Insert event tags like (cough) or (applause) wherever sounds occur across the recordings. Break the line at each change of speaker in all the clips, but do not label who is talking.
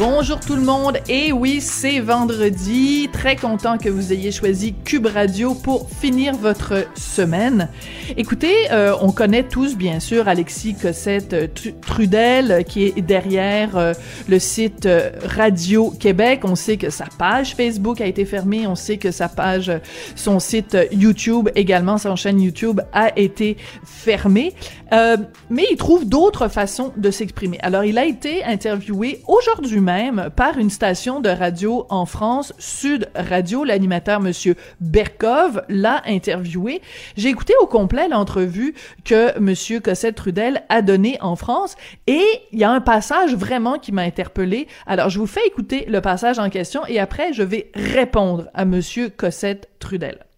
Bonjour tout le monde, et oui, c'est vendredi. Très content que vous ayez choisi Cube Radio pour finir votre semaine. Écoutez, euh, on connaît tous bien sûr Alexis Cossette euh, Trudel euh, qui est derrière le site Radio Québec. On sait que sa page Facebook a été fermée, on sait que sa page, son site YouTube également, son chaîne YouTube a été fermée. Mais il trouve d'autres façons de s'exprimer. Alors, il a été interviewé aujourd'hui même par une station de radio en France, Sud Radio. L'animateur, Monsieur Berkov, l'a interviewé. J'ai écouté au complet l'entrevue que Monsieur Cossette Trudel a donnée en France et il y a un passage vraiment qui m'a interpellé. Alors, je vous fais écouter le passage en question et après, je vais répondre à Monsieur Cossette Trudel.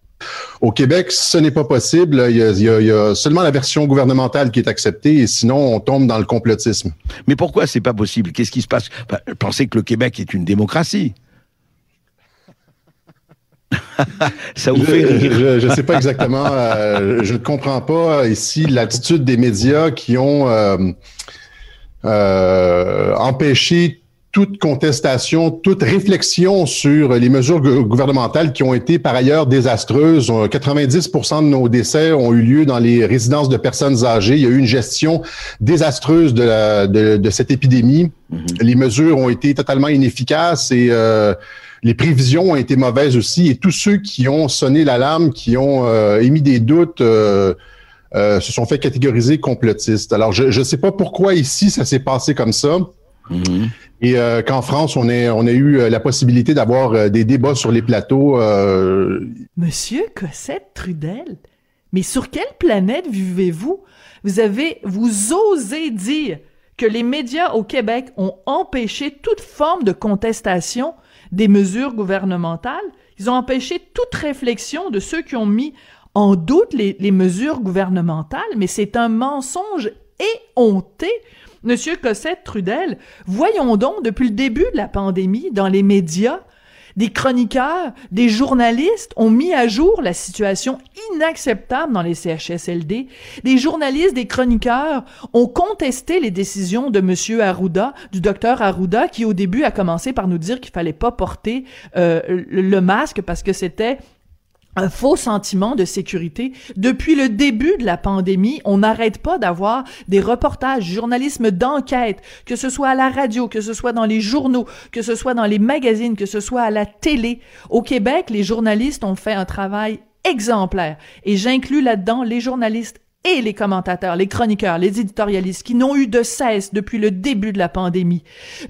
Au Québec, ce n'est pas possible. Il y, a, seulement la version gouvernementale qui est acceptée et sinon, on tombe dans le complotisme.
Mais pourquoi c'est pas possible? Qu'est-ce qui se passe? pensez que le Québec est une démocratie. (laughs) Ça vous fait
rire. Je ne sais pas exactement. Euh, je ne comprends pas ici l'attitude des médias qui ont euh, euh, empêché toute contestation, toute réflexion sur les mesures gouvernementales qui ont été par ailleurs désastreuses. 90 de nos décès ont eu lieu dans les résidences de personnes âgées. Il y a eu une gestion désastreuse de, de, cette épidémie. Mm-hmm. Les mesures ont été totalement inefficaces et euh, les prévisions ont été mauvaises aussi. Et tous ceux qui ont sonné l'alarme, qui ont euh, émis des doutes, euh, se sont fait catégoriser complotistes. Alors, je ne sais pas pourquoi ici ça s'est passé comme ça. Mm-hmm. Et euh, qu'en France, on, a eu euh, la possibilité d'avoir euh, des débats sur les plateaux.
Monsieur Cossette Trudel, mais sur quelle planète vivez-vous? Vous avez, vous osez dire que les médias au Québec ont empêché toute forme de contestation des mesures gouvernementales. Ils ont empêché toute réflexion de ceux qui ont mis en doute les, les mesures gouvernementales, mais c'est un mensonge éhonté. Monsieur Cossette Trudel, voyons donc, depuis le début de la pandémie, dans les médias, des chroniqueurs, des journalistes ont mis à jour la situation inacceptable dans les CHSLD. Des journalistes, des chroniqueurs ont contesté les décisions de Monsieur Arruda, du docteur Arruda, qui au début a commencé par nous dire qu'il fallait pas porter euh, le masque parce que c'était un faux sentiment de sécurité. Depuis le début de la pandémie, on n'arrête pas d'avoir des reportages, journalisme d'enquête, que ce soit à la radio, que ce soit dans les journaux, que ce soit dans les magazines, que ce soit à la télé. Au Québec, les journalistes ont fait un travail exemplaire. Et j'inclus là-dedans les journalistes et les commentateurs, les chroniqueurs, les éditorialistes qui n'ont eu de cesse depuis le début de la pandémie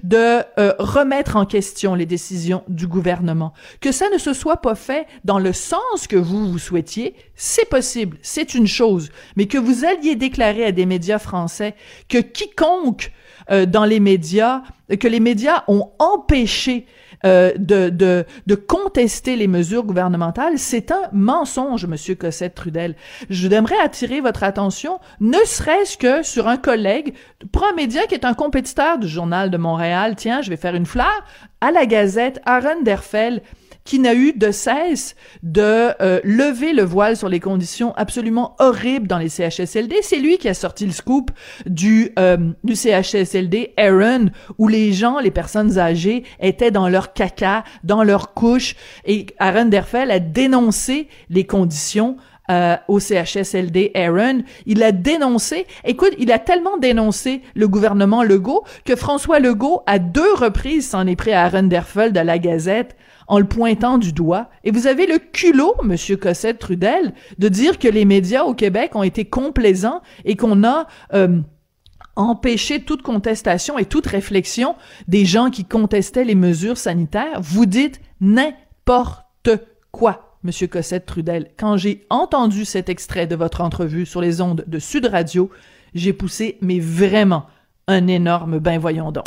de euh, remettre en question les décisions du gouvernement. Que ça ne se soit pas fait dans le sens que vous vous souhaitiez, c'est possible, c'est une chose, mais que vous alliez déclarer à des médias français que quiconque euh, dans les médias, que les médias ont empêché euh, de, de, de contester les mesures gouvernementales, c'est un mensonge, Monsieur Cossette Trudel. Je voudrais attirer votre attention, ne serait-ce que sur un collègue, pour un média qui est un compétiteur du Journal de Montréal, tiens, je vais faire une fleur, à la Gazette, Aaron Derfel, qui n'a eu de cesse de euh, lever le voile sur les conditions absolument horribles dans les CHSLD. C'est lui qui a sorti le scoop du, euh, du CHSLD Aaron, où les gens, les personnes âgées, étaient dans leur caca, dans leur couche, et Aaron Derfel a dénoncé les conditions euh, au CHSLD Aaron. Il a dénoncé, écoute, il a tellement dénoncé le gouvernement Legault que François Legault, à deux reprises, s'en est pris à Aaron Derfeld à la Gazette en le pointant du doigt. Et vous avez le culot, Monsieur Cossette Trudel, de dire que les médias au Québec ont été complaisants et qu'on a euh, empêcher toute contestation et toute réflexion des gens qui contestaient les mesures sanitaires. Vous dites n'importe quoi, Monsieur Cossette Trudel. Quand j'ai entendu cet extrait de votre entrevue sur les ondes de Sud Radio, j'ai poussé, mais vraiment, un énorme ben voyons donc.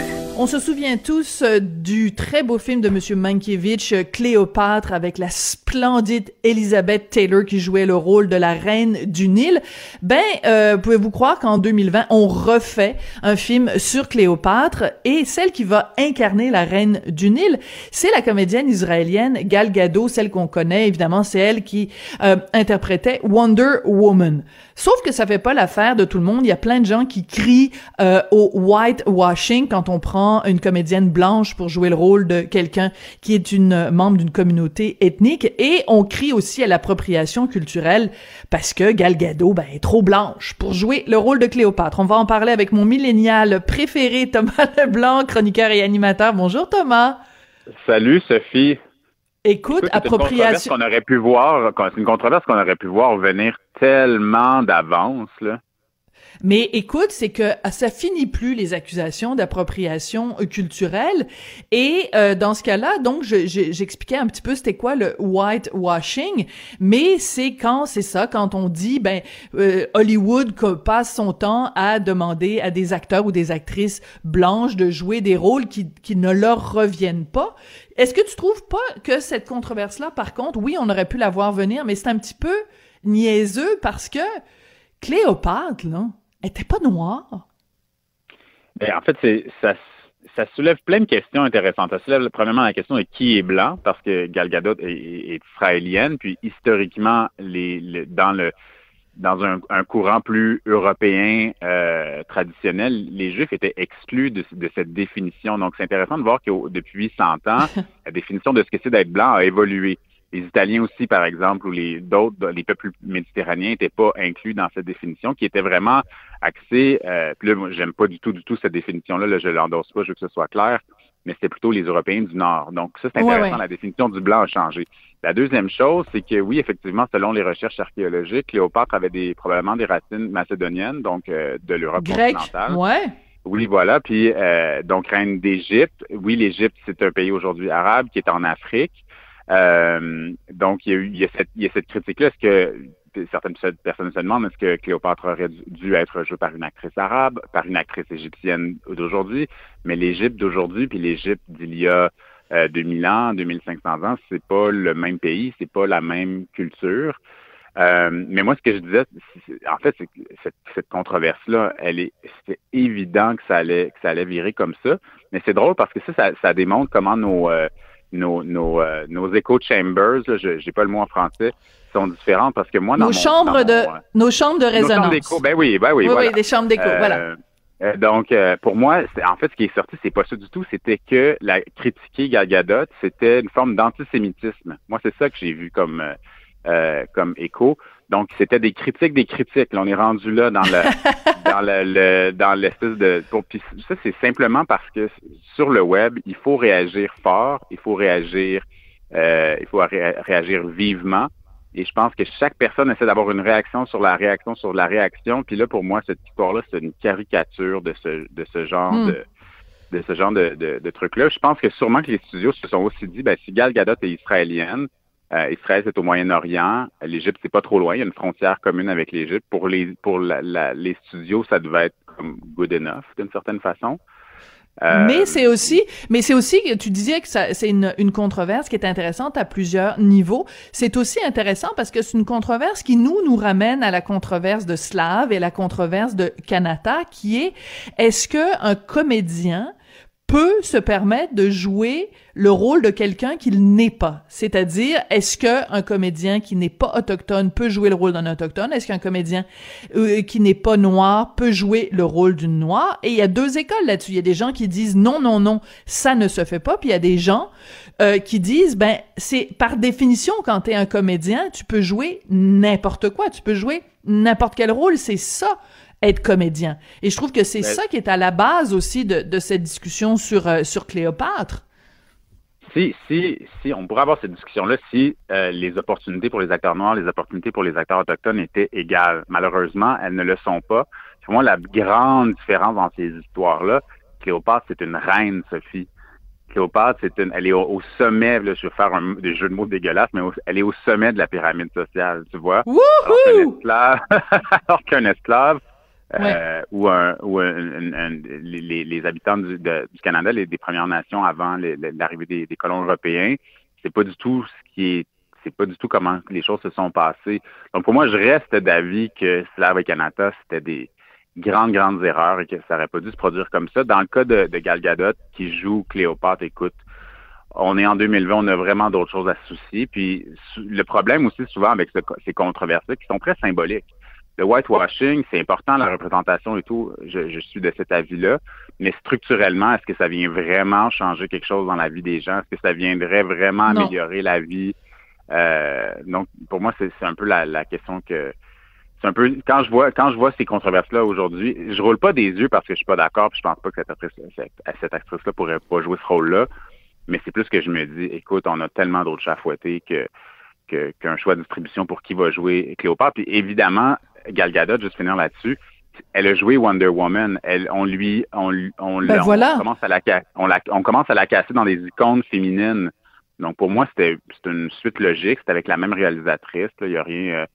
On se souvient tous euh, du très beau film de Monsieur Mankiewicz, euh, Cléopâtre, avec la splendide Elizabeth Taylor qui jouait le rôle de la reine du Nil. Ben, euh, pouvez-vous croire qu'en 2020, on refait un film sur Cléopâtre et celle qui va incarner la reine du Nil, c'est la comédienne israélienne Gal Gadot, celle qu'on connaît évidemment, c'est elle qui interprétait Wonder Woman. Sauf que ça fait pas l'affaire de tout le monde. Il y a plein de gens qui crient au whitewashing quand on prend une comédienne blanche pour jouer le rôle de quelqu'un qui est une membre d'une communauté ethnique et on crie aussi à l'appropriation culturelle parce que Gal Gadot ben, est trop blanche pour jouer le rôle de Cléopâtre. On va en parler avec mon millénial préféré (laughs) Thomas Leblanc, chroniqueur et animateur. Bonjour Thomas.
Salut Sophie.
Écoute, appropriation.
qu'on aurait pu voir, c'est une controverse qu'on aurait pu voir venir tellement d'avance là.
Mais écoute, c'est que ah, ça finit plus les accusations d'appropriation euh, culturelle. Et euh, dans ce cas-là, donc j'expliquais un petit peu c'était quoi le whitewashing, mais c'est quand c'est ça, quand on dit ben euh, Hollywood passe son temps à demander à des acteurs ou des actrices blanches de jouer des rôles qui, qui ne leur reviennent pas. Est-ce que tu trouves pas que cette controverse-là, par contre, oui, on aurait pu la voir venir, mais c'est un petit peu niaiseux parce que Cléopâtre, là, était pas noire.
Ben, en fait, c'est ça, ça soulève plein de questions intéressantes. Ça soulève premièrement la question de qui est blanc, parce que Gal Gadot est, israélienne, puis historiquement, les, dans le dans un, courant plus européen euh, traditionnel, les Juifs étaient exclus de, de cette définition. Donc, c'est intéressant de voir que depuis 100 ans, (laughs) la définition de ce que c'est d'être blanc a évolué les Italiens aussi, par exemple, ou les d'autres, les peuples méditerranéens n'étaient pas inclus dans cette définition, qui était vraiment axée. Euh, puis là, moi, j'aime pas du tout, du tout cette définition-là. Là, je l'endosse pas, je veux que ce soit clair. Mais c'était plutôt les Européens du Nord. Donc ça, c'est intéressant. La définition du blanc a changé. La deuxième chose, c'est que oui, effectivement, selon les recherches archéologiques, Cléopâtre avait des probablement des racines macédoniennes, donc euh, de l'Europe continentale.
Ouais.
Oui, voilà. Puis euh, donc reine d'Égypte. Oui, l'Égypte, c'est un pays aujourd'hui arabe qui est en Afrique. Euh, donc, il y a, eu, il y a cette, il y a cette critique-là. Est-ce que certaines personnes se demandent est-ce que Cléopâtre aurait dû être jouée par une actrice arabe, par une actrice égyptienne d'aujourd'hui, mais l'Égypte d'aujourd'hui puis l'Égypte d'il y a 2000 euh, ans, 2500 ans, c'est pas le même pays, c'est pas la même culture. Euh, mais moi, ce que je disais, en fait, c'est cette, cette controverse-là, elle est, c'est évident que ça allait, que ça allait virer comme ça. Mais c'est drôle parce que ça, ça, ça démontre comment nos, euh, nos, nos, euh, nos echo chambers, je n'ai pas le mot en français, sont différents parce que moi, dans
nos chambres de
euh,
nos chambres de résonance.
Nos chambres ben oui, ben oui,
oui,
voilà.
oui des chambres d'écho, voilà.
Euh, donc, pour moi, en fait, ce qui est sorti, c'est pas ça du tout. C'était que la critiquer Gal Gadot, c'était une forme d'antisémitisme. Moi, c'est ça que j'ai vu comme comme écho. Donc, c'était des critiques, des critiques. Là, on est rendu là dans le (laughs) dans le, dans l'espèce de. puis ça, c'est simplement parce que sur le web, il faut réagir fort, il faut réagir, euh, il faut réagir vivement. Et je pense que chaque personne essaie d'avoir une réaction sur la réaction sur la réaction. Puis là, pour moi, cette histoire-là, c'est une caricature de ce de ce genre hmm. de de ce genre de, de, de truc-là. Je pense que sûrement que les studios se sont aussi dit, ben, si Gal Gadot est israélienne, euh, Israël, c'est au Moyen-Orient. L'Égypte, c'est pas trop loin. Il y a une frontière commune avec l'Égypte. Pour les pour la, les studios, ça devait être comme good enough d'une certaine façon.
Euh, mais c'est aussi, mais c'est aussi tu disais que c'est une, une controverse qui est intéressante à plusieurs niveaux. C'est aussi intéressant parce que c'est une controverse qui nous nous ramène à la controverse de Slav et la controverse de Kanata, qui est est-ce que un comédien peut se permettre de jouer le rôle de quelqu'un qu'il n'est pas. C'est-à-dire, est-ce qu'un comédien qui n'est pas autochtone peut jouer le rôle d'un autochtone? Est-ce qu'un comédien euh, qui n'est pas noir peut jouer le rôle d'une noire? Et il y a deux écoles là-dessus. Il y a des gens qui disent non, non, non, ça ne se fait pas. Puis il y a des gens euh, qui disent, ben, c'est par définition, quand tu es un comédien, tu peux jouer n'importe quoi. Tu peux jouer n'importe quel rôle. C'est ça être comédien. Et je trouve que c'est ça qui est à la base aussi de, de cette discussion sur, euh, sur Cléopâtre
si, si, si on pourrait avoir cette discussion-là si euh, les opportunités pour les acteurs noirs, les opportunités pour les acteurs autochtones étaient égales. Malheureusement, elles ne le sont pas. Pour moi, la grande différence dans ces histoires-là, Cléopâtre, c'est une reine, Sophie. Cléopâtre, c'est une, elle est au, sommet, là, je vais faire un, des jeux de mots dégueulasses, mais elle est au sommet de la pyramide sociale, tu vois. Alors qu'un esclave, (laughs) euh, ou, un, ou les, les, habitants du, du Canada, les, des Premières Nations avant l'arrivée des, des, colons européens, c'est pas du tout ce qui est c'est pas du tout comment les choses se sont passées. Donc pour moi, je reste d'avis que Slav et Canada, c'était des grandes, grandes erreurs et que ça aurait pas dû se produire comme ça. Dans le cas de, de Gal Gadot qui joue Cléopâtre, écoute, on est en 2020, on a vraiment d'autres choses à soucier. Puis le problème aussi souvent avec ces controverses qui sont très symboliques le whitewashing, c'est important, la représentation et tout, je, suis de cet avis-là, mais structurellement, est-ce que ça vient vraiment changer quelque chose dans la vie des gens? Est-ce que ça viendrait vraiment améliorer la vie? Euh, donc, pour moi, c'est un peu la, question que c'est un peu quand je vois quand je vois ces controverses-là aujourd'hui, je roule pas des yeux parce que je suis pas d'accord, puis je pense pas que cette actrice, cette, actrice-là pourrait pas jouer ce rôle-là, mais c'est plus que je me dis, écoute, on a tellement d'autres chats fouettés que qu'un choix de distribution pour qui va jouer Cléopâtre. Puis évidemment, Gal Gadot, juste finir là-dessus, elle a joué Wonder Woman. Elle, on lui, on, on,
ben
on commence à la, on, la, on commence à la casser dans des icônes féminines. Donc pour moi, c'était une suite logique. C'était avec la même réalisatrice. Il n'y a rien. Euh,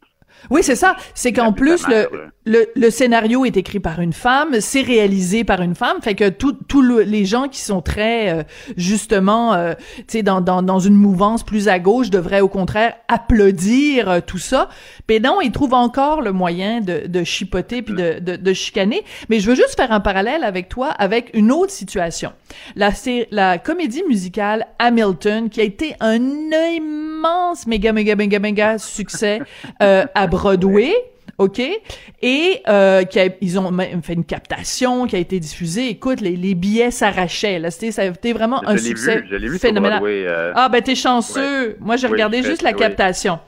oui, c'est ça. C'est qu'en plus, le, le, le, scénario est écrit par une femme, c'est réalisé par une femme, fait que tous les gens qui sont très, euh, justement, euh, tu sais, dans, dans, dans, une mouvance plus à gauche devraient au contraire applaudir euh, tout ça. Mais non, ils trouvent encore le moyen de, de chipoter puis de, de, de, chicaner. Mais je veux juste faire un parallèle avec toi avec une autre situation. La, la comédie musicale Hamilton, qui a été un immense méga, méga, méga, méga succès à Broadway. OK? Et euh, qui ils ont fait une captation qui a été diffusée. Écoute, les, les billets s'arrachaient. Là, c'était, ça a été vraiment un succès vu, phénoménal. Euh, ah ben t'es chanceux. Moi, j'ai regardé juste la captation.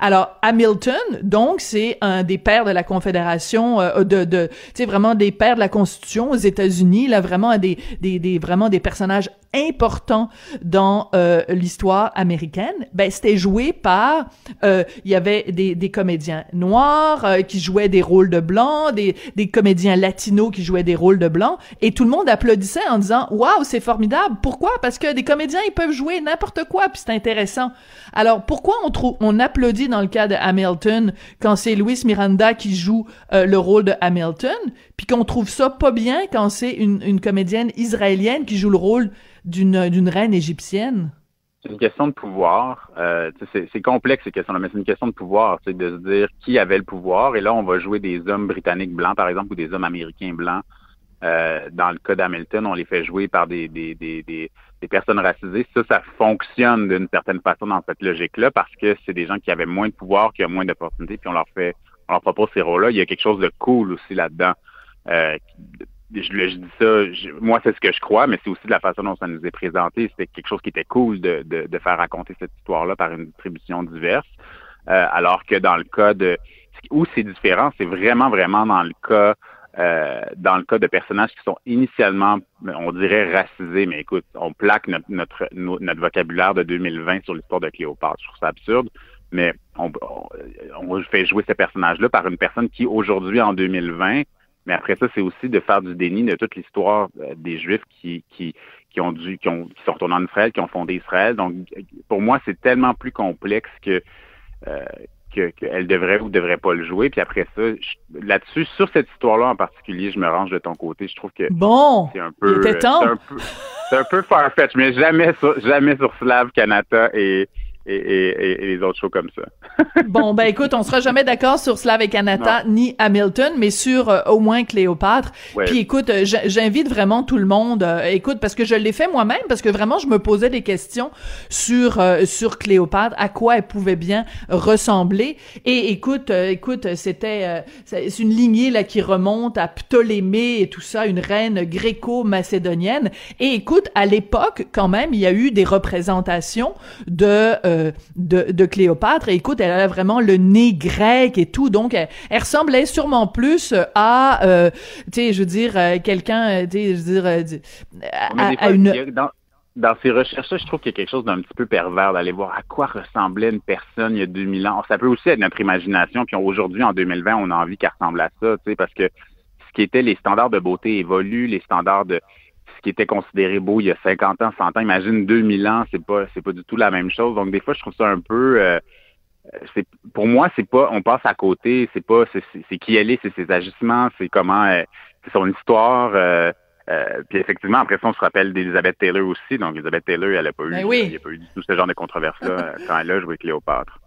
Alors, Hamilton, donc, c'est un des pères de la Confédération, euh, de, de tu sais, vraiment des pères de la Constitution aux États-Unis. Là, vraiment des, des, des, vraiment des personnages importants dans euh, l'histoire américaine. Ben, c'était joué par, euh, il y avait des, des comédiens noirs euh, qui jouaient des rôles de blancs, des, comédiens latinos qui jouaient des rôles de blancs, et tout le monde applaudissait en disant waouh c'est formidable. Pourquoi? Parce que des comédiens ils peuvent jouer n'importe quoi puis c'est intéressant. Alors pourquoi on on applaudit dans le cas de Hamilton quand c'est Louis Miranda qui joue euh, le rôle de Hamilton, puis qu'on trouve ça pas bien quand c'est une, comédienne israélienne qui joue le rôle d'une reine égyptienne?
C'est une question de pouvoir. Euh, c'est complexe ces questions-là, mais c'est une question de pouvoir, de se dire qui avait le pouvoir. Et là, on va jouer des hommes britanniques blancs, par exemple, ou des hommes américains blancs. Euh, dans le cas d'Hamilton, on les fait jouer par des, des, des, des, personnes racisées. Ça, ça fonctionne d'une certaine façon dans cette logique-là parce que c'est des gens qui avaient moins de pouvoir, qui ont moins d'opportunités, puis on leur fait, on leur propose ces rôles-là. Il y a quelque chose de cool aussi là-dedans. Euh, je, je, dis ça, moi c'est ce que je crois, mais c'est aussi de la façon dont ça nous est présenté. C'était quelque chose qui était cool de, de, de faire raconter cette histoire-là par une distribution diverse. Euh, alors que dans le cas de où c'est différent, c'est vraiment, vraiment dans le cas euh, dans le cas de personnages qui sont initialement, on dirait, racisés, mais écoute, on plaque notre, notre, notre vocabulaire de 2020 sur l'histoire de Cléopâtre. Je trouve ça absurde, mais on, on, on fait jouer ces personnages-là par une personne qui, aujourd'hui, en 2020, mais après ça, c'est aussi de faire du déni de toute l'histoire euh, des Juifs qui, qui, qui ont dû, qui, ont, qui sont retournés en Israël, qui ont fondé Israël. Donc, pour moi, c'est tellement plus complexe que euh, qu'elle devrait ou devrait pas le jouer. Puis après ça, là-dessus, sur cette histoire-là en particulier, je me range de ton côté. Je trouve que
bon,
c'est un peu, c'est un peu, c'est un peu farfetch, mais jamais sur, jamais sur Slav Kanata et et, et, et, les autres shows comme ça. (laughs)
bon, ben écoute, on sera jamais d'accord sur Slav et Kanata ni Hamilton, mais sur euh, au moins Cléopâtre. Puis écoute, euh, j'invite vraiment tout le monde. Euh, écoute, parce que je l'ai fait moi-même, parce que vraiment je me posais des questions sur sur Cléopâtre, à quoi elle pouvait bien ressembler. Et écoute, écoute, c'était c'est une lignée là qui remonte à Ptolémée et tout ça, une reine gréco-macédonienne. Et écoute, à l'époque, quand même, il y a eu des représentations de euh, de, Cléopâtre. Et écoute, elle a vraiment le nez grec et tout, donc elle, ressemblait sûrement plus à, euh, tu sais, je veux dire, quelqu'un, tu sais, je veux dire,
à, une... Dans, dans ces recherches-là, je trouve qu'il y a quelque chose d'un petit peu pervers d'aller voir à quoi ressemblait une personne il y a 2000 ans. Ça peut aussi être notre imagination, puis aujourd'hui, en 2020, on a envie qu'elle ressemble à ça, tu sais, parce que ce qui était les standards de beauté évoluent, les standards de qui était considéré beau il y a 50 ans, 100 ans, imagine 2000 ans, c'est pas c'est pas du tout la même chose. Donc des fois, je trouve ça un peu euh, c'est pour moi, c'est pas on passe à côté, c'est pas c'est qui elle est, c'est ses agissements, c'est comment euh, c'est son histoire euh, puis effectivement, après ça, on se rappelle d'Elizabeth Taylor aussi. Donc, Elizabeth Taylor, elle a pas eu,
ben il
n'y a pas eu du tout ce genre de controverse-là quand elle a joué Cléopâtre.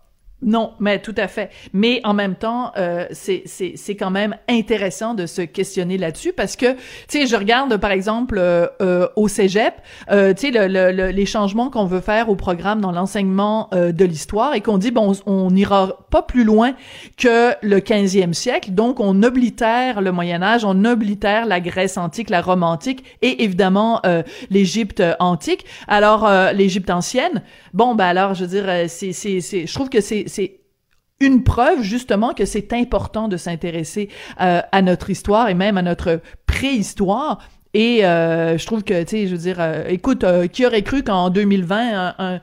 Non, mais tout à fait. Mais en même temps, euh, c'est quand même intéressant de se questionner là-dessus parce que tu sais, je regarde par exemple euh, euh au Cégep, euh, tu sais, le, le, les changements qu'on veut faire au programme dans l'enseignement euh, de l'histoire et qu'on dit bon, on n'ira pas plus loin que le 15e siècle, donc on oblitère le Moyen Âge, on oblitère la Grèce antique, la Rome antique et évidemment l'Égypte antique. Alors l'Égypte ancienne, bon ben alors je veux dire, c'est je trouve que c'est c'est une preuve justement que c'est important de s'intéresser euh, à notre histoire et même à notre préhistoire. Et euh, je trouve que, tu sais, je veux dire, euh, écoute, qui aurait cru qu'en 2020, un, un,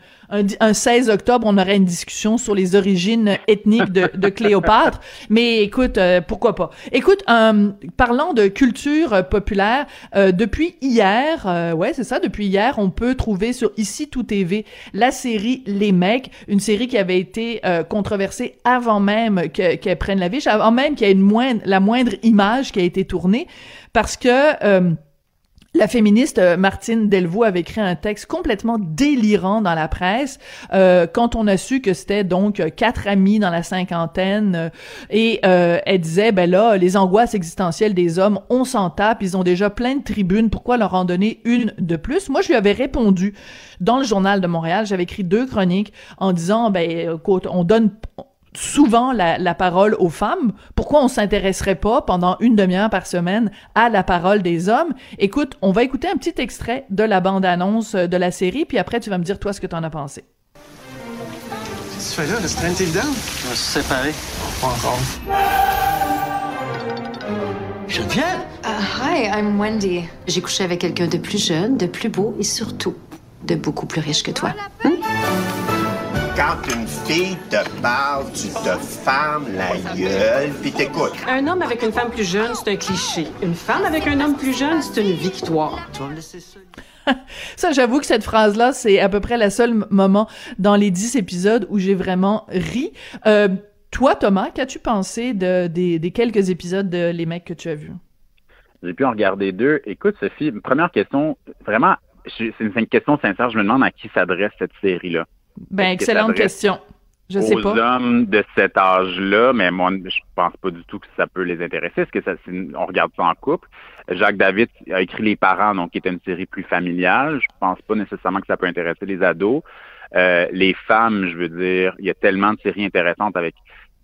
16 octobre, on aurait une discussion sur les origines ethniques de, de Cléopâtre. (laughs) Mais écoute, euh, pourquoi pas? Écoute, euh, parlant de culture euh, populaire, depuis hier, ouais, c'est ça, depuis hier, on peut trouver sur Ici Tout TV la série Les Mecs, une série qui avait été controversée avant même qu'elle prenne la vie, avant même qu'il y ait une moindre, la moindre image qui a été tournée, parce que la féministe euh, Martine Delvaux avait écrit un texte complètement délirant dans la presse euh, quand on a su que c'était donc quatre amis dans la cinquantaine euh, et elle disait ben là les angoisses existentielles des hommes on s'en tape ils ont déjà plein de tribunes pourquoi leur en donner une de plus? Moi je lui avais répondu dans le journal de Montréal j'avais écrit deux chroniques en disant ben écoute on donne souvent la, parole aux femmes. Pourquoi on s'intéresserait pas pendant une demi-heure par semaine à la parole des hommes? Écoute, on va écouter un petit extrait de la bande-annonce de la série, puis après tu vas me dire toi ce que tu en as pensé.
Qu'est-ce que tu fais là? Le évident? On va se séparer. Pas encore. Geneviève?
Uh, hi, I'm Wendy. J'ai couché avec quelqu'un de plus jeune, de plus beau et surtout de beaucoup plus riche que toi. Hmm?
Quand une fille te parle, tu te fermes la gueule puis t'écoutes.
Un homme avec une femme plus jeune, c'est un cliché. Une femme avec un homme plus jeune, c'est une victoire. Tu vas me laisser
seul. (laughs) ça, j'avoue que cette phrase-là, c'est à peu près le seul moment dans les dix épisodes où j'ai vraiment ri. Euh, toi, Thomas, qu'as-tu pensé de, des, des, quelques épisodes de Les mecs que tu as vus?
J'ai pu en regarder deux. Écoute, Sophie, première question, vraiment, c'est une question sincère. Je me demande à qui s'adresse cette série-là.
Ben, excellente question. Je sais pas.
Aux hommes de cet âge-là, mais moi, je pense pas du tout que ça peut les intéresser. Est-ce que ça, on regarde ça en couple? Jacques David a écrit Les Parents, donc qui est une série plus familiale. Je pense pas nécessairement que ça peut intéresser les ados. Euh, les femmes, je veux dire, il y a tellement de séries intéressantes avec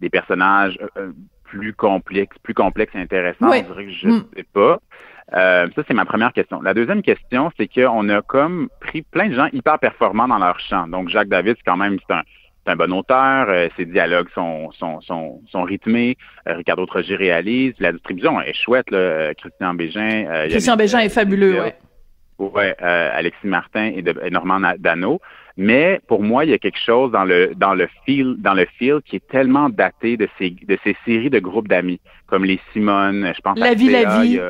des personnages euh, euh, plus complexes, plus complexes et intéressants. Je dirais que je mm. sais pas. Euh, ça, c'est ma première question. La deuxième question, c'est qu'on a comme pris plein de gens hyper performants dans leur champ. Donc, Jacques David, c'est quand même c'est un, un, bon auteur. Euh, ses dialogues sont, sont, sont, sont rythmés. Euh, Ricardo Troger réalise. La distribution est chouette. Là. Christian Bégin.
Christian Bégin est fabuleux, oui.
Ouais, Alexis Martin et, de, Normand Dano. Mais pour moi, il y a quelque chose dans le dans le feel dans le feel qui est tellement daté de ces de ces séries de groupes d'amis comme les Simone, je pense
la vie la vie.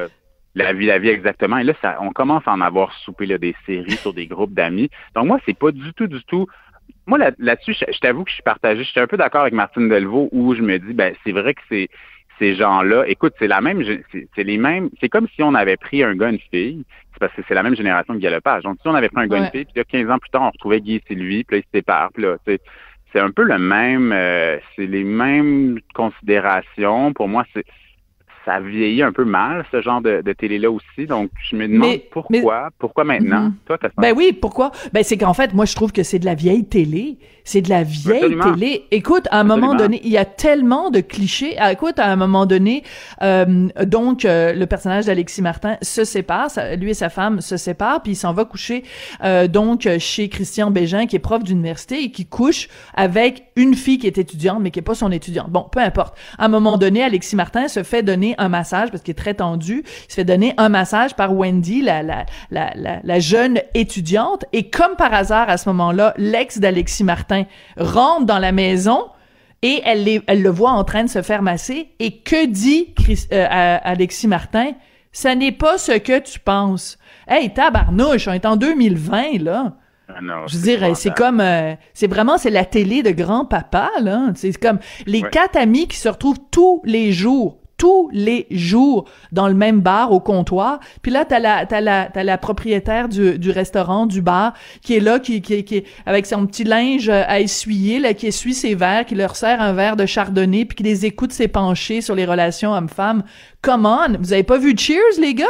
La vie, la vie, exactement. Et là, ça, on commence à en avoir soupé là, des séries sur des groupes d'amis. Donc moi, c'est pas du tout, du tout. Moi, là-dessus, je, t'avoue que je suis partagé. Je suis un peu d'accord avec Martine Delvaux où je me dis, ben, c'est vrai que c'est ces gens-là, écoute, c'est la même, c'est les mêmes, c'est comme si on avait pris un gars, une fille, qui parce que c'est la même génération que Guy Lepage. Donc, si on avait pris un gars
Ouais.
une fille, puis là, 15 ans plus tard, on retrouvait Guy et Sylvie, puis là, ils se séparent, puis là, tu sais, c'est un peu le même, euh, c'est les mêmes considérations. Pour moi, c'est ça vieillit un peu mal, ce genre de, de télé-là aussi. Donc, je me demande
Mais-
pourquoi, pourquoi maintenant?
Mhm.
Toi,
Ben oui, pourquoi? Ben c'est qu'en fait, moi je trouve que c'est de la vieille télé. C'est de la vieille
Absolument.
télé. Écoute, à un moment donné, il y a tellement de clichés. Ah, Écoute, à un moment donné, euh, donc euh, le personnage d'Alexis Martin se sépare, ça- lui et sa femme se séparent, puis il s'en va coucher euh, donc chez Christian Bégin, qui est prof d'université et qui couche avec une fille qui est étudiante, mais qui est pas son étudiante. Bon, peu importe. À un moment donné, Alexis Martin se fait donner un massage parce qu'il est très tendu. Il se fait donner un massage par Wendy, la, la, la, la, jeune étudiante. Et comme par hasard, à ce moment-là, l'ex d'Alexis Martin rentre dans la maison et elle, les- elle le voit en train de se faire masser. Et que dit Chris- euh, Alexis Martin? Ça n'est pas ce que tu penses. Hey, tabarnouche, on est en 2020, là.
Ah non,
Je veux dire, c'est comme, euh, c'est vraiment, c'est la télé de grand-papa, là. C'est comme les
Ouais.
quatre amis qui se retrouvent tous les jours, tous les jours dans le même bar au comptoir. Puis là, t'as la, t'as la, t'as la propriétaire du, du restaurant, du bar, qui est là, qui, qui, qui avec son petit linge euh, à essuyer, là, qui essuie ses verres, qui leur sert un verre de chardonnay, puis qui les écoute s'épancher sur les relations hommes-femmes. Come on! Vous avez pas vu Cheers, les gars?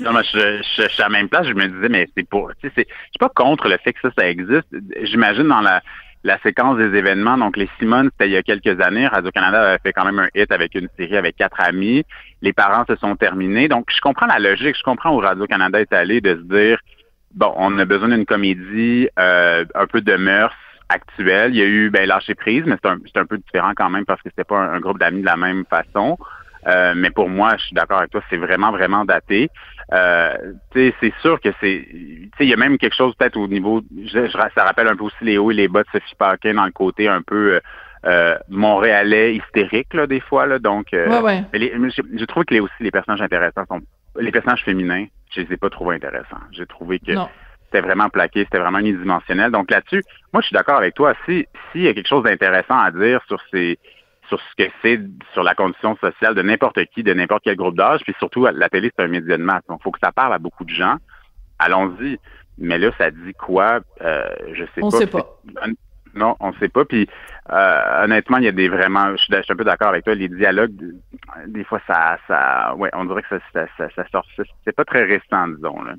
Non, mais je, je, suis à la même place, je me disais, mais c'est pour. Tu sais, je suis pas contre le fait que ça, ça existe. J'imagine dans la, la séquence des événements, donc les Simone, c'était il y a quelques années. Radio-Canada avait fait quand même un hit avec une série avec quatre amis. Les parents se sont terminés. Donc, je comprends la logique, je comprends où Radio-Canada est allé de se dire bon, on a besoin d'une comédie euh, un peu de mœurs actuelle. Il y a eu ben, lâcher prise, mais c'est un, un peu différent quand même parce que c'était pas un groupe d'amis de la même façon. Euh, mais pour moi, je suis d'accord avec toi, c'est vraiment, vraiment daté. Euh, c'est sûr que c'est, tu sais, il y a même quelque chose peut-être au niveau, je, je- ça rappelle un peu aussi les hauts et les bas de Sophie Paquin dans le côté un peu euh, euh, montréalais hystérique là des fois là. Donc, euh,
Ouais, ouais.
mais les- je, je trouve que les, aussi les personnages intéressants sont, les personnages féminins, je les ai pas trouvés intéressants. J'ai trouvé que
Non.
c'était vraiment plaqué, c'était vraiment unidimensionnel. Donc là-dessus, moi, je suis d'accord avec toi. Si s'il y a quelque chose d'intéressant à dire sur ces sur ce que c'est sur la condition sociale de n'importe qui, de n'importe quel groupe d'âge, puis surtout la télé, c'est un média de masse. Donc, il faut que ça parle à beaucoup de gens. Allons-y. Mais là, ça dit quoi? Euh, je sais
On
pas.
sait
Puis
pas.
Non, on sait pas. Puis euh, honnêtement, il y a des vraiment. Je suis, un peu d'accord avec toi. Les dialogues, des fois, ça, ça, ouais, on dirait que ça, ça, ça, ça sort. c'est- C'est pas très récent, disons là.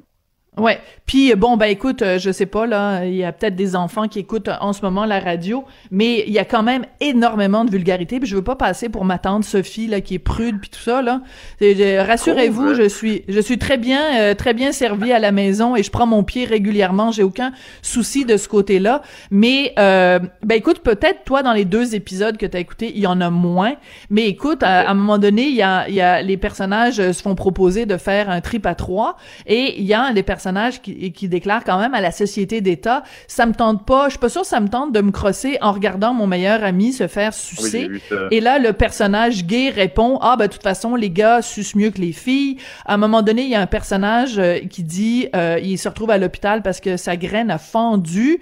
Ouais. Puis bon, ben écoute, euh, je sais pas là, il y a peut-être des enfants qui écoutent euh, en ce moment la radio, mais il y a quand même énormément de vulgarité. Puis je veux pas passer pour ma tante Sophie là qui est prude puis tout ça là. Euh, Rassurez-vous,
Trouve.
je suis je suis très bien euh, très bien servie à la maison et je prends mon pied régulièrement. J'ai aucun souci de ce côté-là. Mais euh, ben écoute, peut-être toi dans les deux épisodes que tu as écoutés, il y en a moins. Mais écoute, à, à un moment donné, il y a il y a les personnages euh, se font proposer de faire un trip à trois et il y a des personnages qui, qui déclarent quand même à la société d'État, ça me tente pas, je suis pas sûre que ça me tente de me crosser en regardant mon meilleur ami se faire sucer.
vu ça.
et là, le personnage gay répond, ah ben de toute façon, les gars sucent mieux que les filles. À un moment donné, il y a un personnage euh, qui dit, euh, il se retrouve à l'hôpital parce que sa graine a fendu,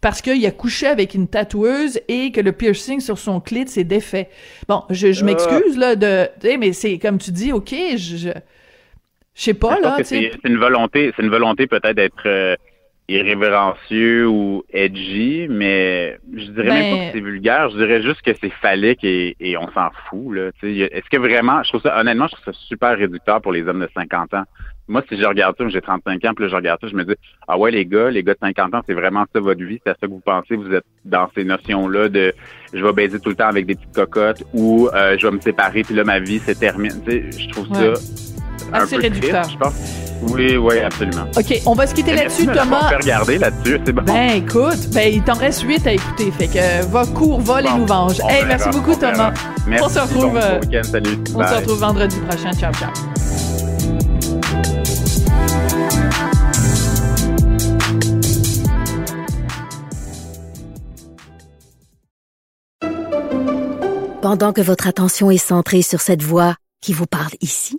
parce qu'il a couché avec une tatoueuse et que le piercing sur son clit s'est défait. Bon, je, je
Ah.
m'excuse là de, mais c'est comme tu dis, ok, je, je, je sais pas là,
c'est une volonté, c'est une volonté peut-être d'être euh, irrévérencieux ou edgy, mais je dirais même pas
Ben-
que c'est vulgaire, je dirais juste que c'est phallique et, et on s'en fout. Là. Est-ce que vraiment, je trouve ça, honnêtement, je trouve ça super réducteur pour les hommes de 50 ans. Moi, si je regarde ça, j'ai 35 ans, puis là, je regarde ça, je me dis, ah ouais, les gars, les gars de 50 ans, c'est vraiment ça votre vie, c'est à ça que vous pensez, vous êtes dans ces notions-là de je vais baiser tout le temps avec des petites cocottes ou euh, je vais me séparer, puis là, ma vie se termine. Tu sais, je trouve
Ouais.
ça un
Assez
peu
réducteur.
triste, je pense. Oui, oui, absolument.
OK, on va se quitter
Merci
là-dessus, Thomas.
fait regarder là-dessus, c'est bon.
Ben écoute, ben il t'en reste huit à écouter, fait que euh, va cours, va les
Bon,
nous venge.
on
Hey,
verra,
merci beaucoup
on.
Thomas.
Merci,
on se retrouve,
bon
euh,
week-end, salut.
on
Bye.
se retrouve vendredi prochain. Ciao ciao.
Pendant que votre attention est centrée sur cette voix qui vous parle ici,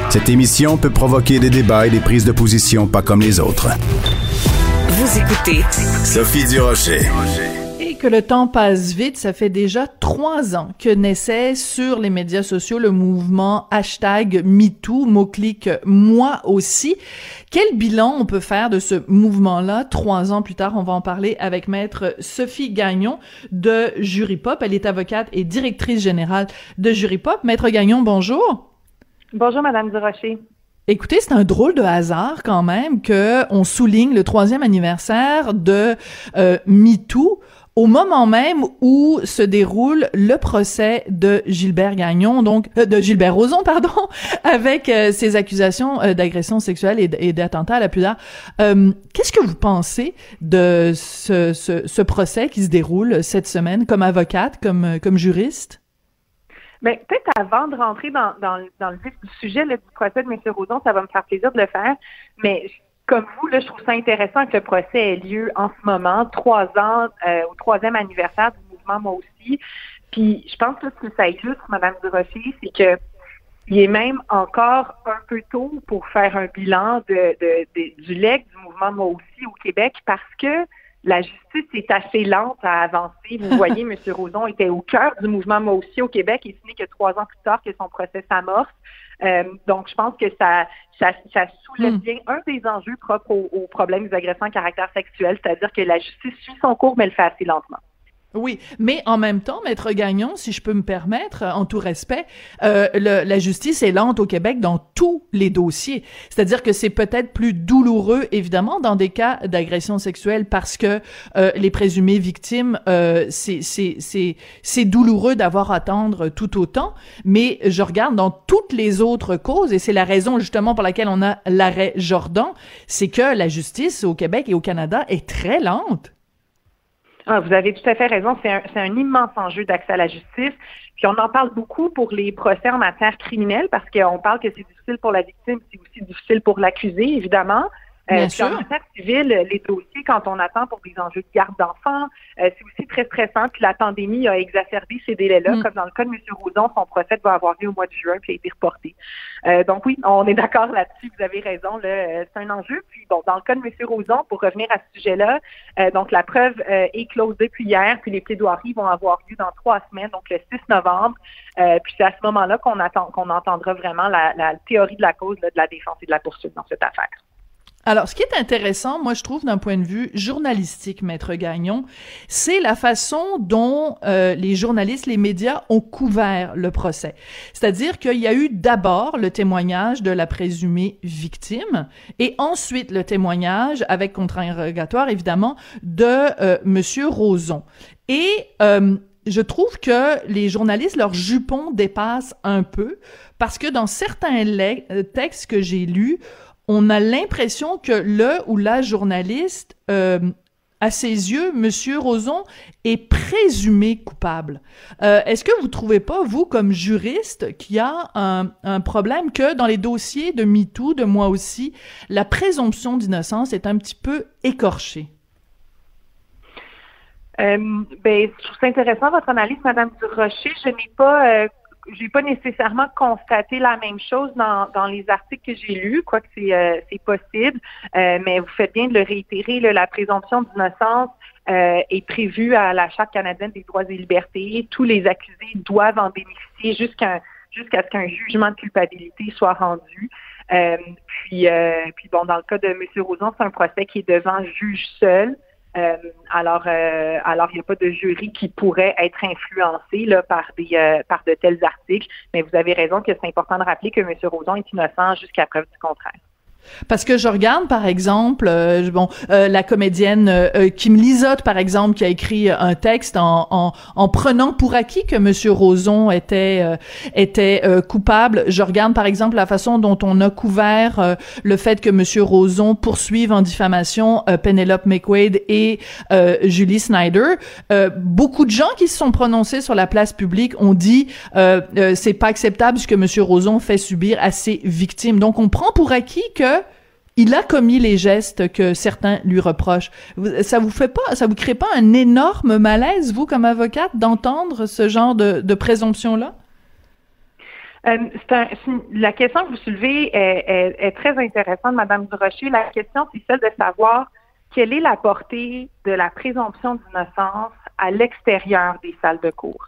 Cette émission peut provoquer des débats et des prises de position pas comme les autres.
Vous écoutez
Sophie Durocher.
Et que le temps passe vite, ça fait déjà trois ans que naissait sur les médias sociaux le mouvement hashtag MeToo, mot-clic moi aussi. Quel bilan on peut faire de ce mouvement-là? Trois ans plus tard? On va en parler avec maître Sophie Gagnon de Jury Pop. Elle est avocate et directrice générale de Jury Pop. Maître Gagnon, bonjour.
Bonjour, Madame Durocher.
Écoutez, c'est un drôle de hasard quand même que on souligne le troisième anniversaire de euh, MeToo au moment même où se déroule le procès de Gilbert Gagnon, donc euh, de Gilbert Rozon, pardon, (laughs) avec euh, ses accusations euh, d'agression sexuelle et, d'attentat à la pudeur. Qu'est-ce que vous pensez de ce, ce, ce, procès qui se déroule cette semaine comme avocate, comme, comme juriste?
Mais peut-être avant de rentrer dans, dans, dans le vif du sujet là, du procès de M. Rouzon, ça va me faire plaisir de le faire. Mais comme vous, là, je trouve ça intéressant que le procès ait lieu en ce moment, trois ans euh, au troisième anniversaire du mouvement Moi aussi. Puis je pense que ce que ça illustre, Mme Durocher, c'est que il est même encore un peu tôt pour faire un bilan de, de, du leg du mouvement Moi aussi au Québec parce que la justice est assez lente à avancer. Vous voyez, (laughs) M. Roson était au cœur du mouvement Moi aussi au Québec et ce n'est que trois ans plus tard que son procès s'amorce. Euh, donc, je pense que ça, ça, ça soulève hmm. bien un des enjeux propres aux, aux problèmes des agressions à caractère sexuel, c'est-à-dire que la justice suit son cours, mais elle le fait assez lentement.
Oui, mais en même temps, Maître Gagnon, si je peux me permettre, en tout respect, euh, le, la justice est lente au Québec dans tous les dossiers. C'est-à-dire que c'est peut-être plus douloureux, évidemment, dans des cas d'agression sexuelle parce que euh, les présumées victimes, euh, c'est douloureux d'avoir à attendre tout autant. Mais je regarde dans toutes les autres causes, et c'est la raison justement pour laquelle on a l'arrêt Jordan, c'est que la justice au Québec et au Canada est très lente.
Ah, vous avez tout à fait raison. C'est un, un, immense enjeu d'accès à la justice. Puis on en parle beaucoup pour les procès en matière criminelle parce qu'on parle que c'est difficile pour la victime, c'est aussi difficile pour l'accusé, évidemment. Euh, en matière civile, les dossiers, quand on attend pour des enjeux de garde d'enfants, euh, c'est aussi très stressant. Puis la pandémie a exacerbé ces délais-là. Mm. Comme dans le cas de M. Rouzon, son procès va avoir lieu au mois de juin, puis a été reporté. Euh, donc oui, on est d'accord là-dessus. Vous avez raison. C'est un enjeu. Puis bon, dans le cas de M. Rouzon, pour revenir à ce sujet-là, donc la preuve est close depuis hier, puis les plaidoiries vont avoir lieu dans trois semaines, donc le 6 novembre. puis c'est à ce moment-là qu'on attend, qu'on entendra vraiment la, la, théorie de la cause de la défense et de la poursuite dans cette affaire.
Alors, ce qui est intéressant, moi, je trouve, d'un point de vue journalistique, Maître Gagnon, c'est la façon dont euh, les journalistes, les médias ont couvert le procès. C'est-à-dire qu'il y a eu d'abord le témoignage de la présumée victime et ensuite le témoignage, avec contre-interrogatoire, évidemment, de euh, Monsieur Roson. Et euh, je trouve que les journalistes, leur jupon dépasse un peu parce que dans certains textes que j'ai lus, on a l'impression que le ou la journaliste, euh, à ses yeux, Monsieur Roson est présumé coupable. Euh, est-ce que vous trouvez pas, vous, comme juriste, qu'il y a un, problème que dans les dossiers de MeToo, de moi aussi, la présomption d'innocence est un petit peu écorchée?
Euh, ben, je trouve ça intéressant votre analyse, Madame Durocher. Je n'ai pas j'ai pas nécessairement constaté la même chose dans, dans les articles que j'ai lus, quoique c'est euh, c'est possible, euh, mais vous faites bien de le réitérer, la présomption d'innocence euh, est prévue à la Charte canadienne des droits et libertés. Tous les accusés doivent en bénéficier jusqu'à jusqu'à ce qu'un jugement de culpabilité soit rendu. puis, puis bon, dans le cas de M. Roson, c'est un procès qui est devant juge seul. Euh, alors, euh, alors il n'y a pas de jury qui pourrait être influencé là, par des euh, par de tels articles, mais vous avez raison que c'est important de rappeler que M. Roson est innocent jusqu'à preuve du contraire.
Parce que je regarde, par exemple, euh, bon, euh, la comédienne euh, Kim Lizotte, par exemple, qui a écrit un texte en, en, en prenant pour acquis que Monsieur Roson était était coupable. Je regarde, par exemple, la façon dont on a couvert le fait que Monsieur Roson poursuive en diffamation Penelope McQuaid et Julie Snyder. beaucoup de gens qui se sont prononcés sur la place publique ont dit c'est pas acceptable ce que Monsieur Roson fait subir à ses victimes. Donc, on prend pour acquis que il a commis les gestes que certains lui reprochent. Ça vous fait pas, ça vous crée pas un énorme malaise, vous, comme avocate, d'entendre ce genre de, de présomption-là?
Euh, la question que vous soulevez est, très intéressante, Madame Durocher. La question, c'est celle de savoir quelle est la portée de la présomption d'innocence à l'extérieur des salles de cours.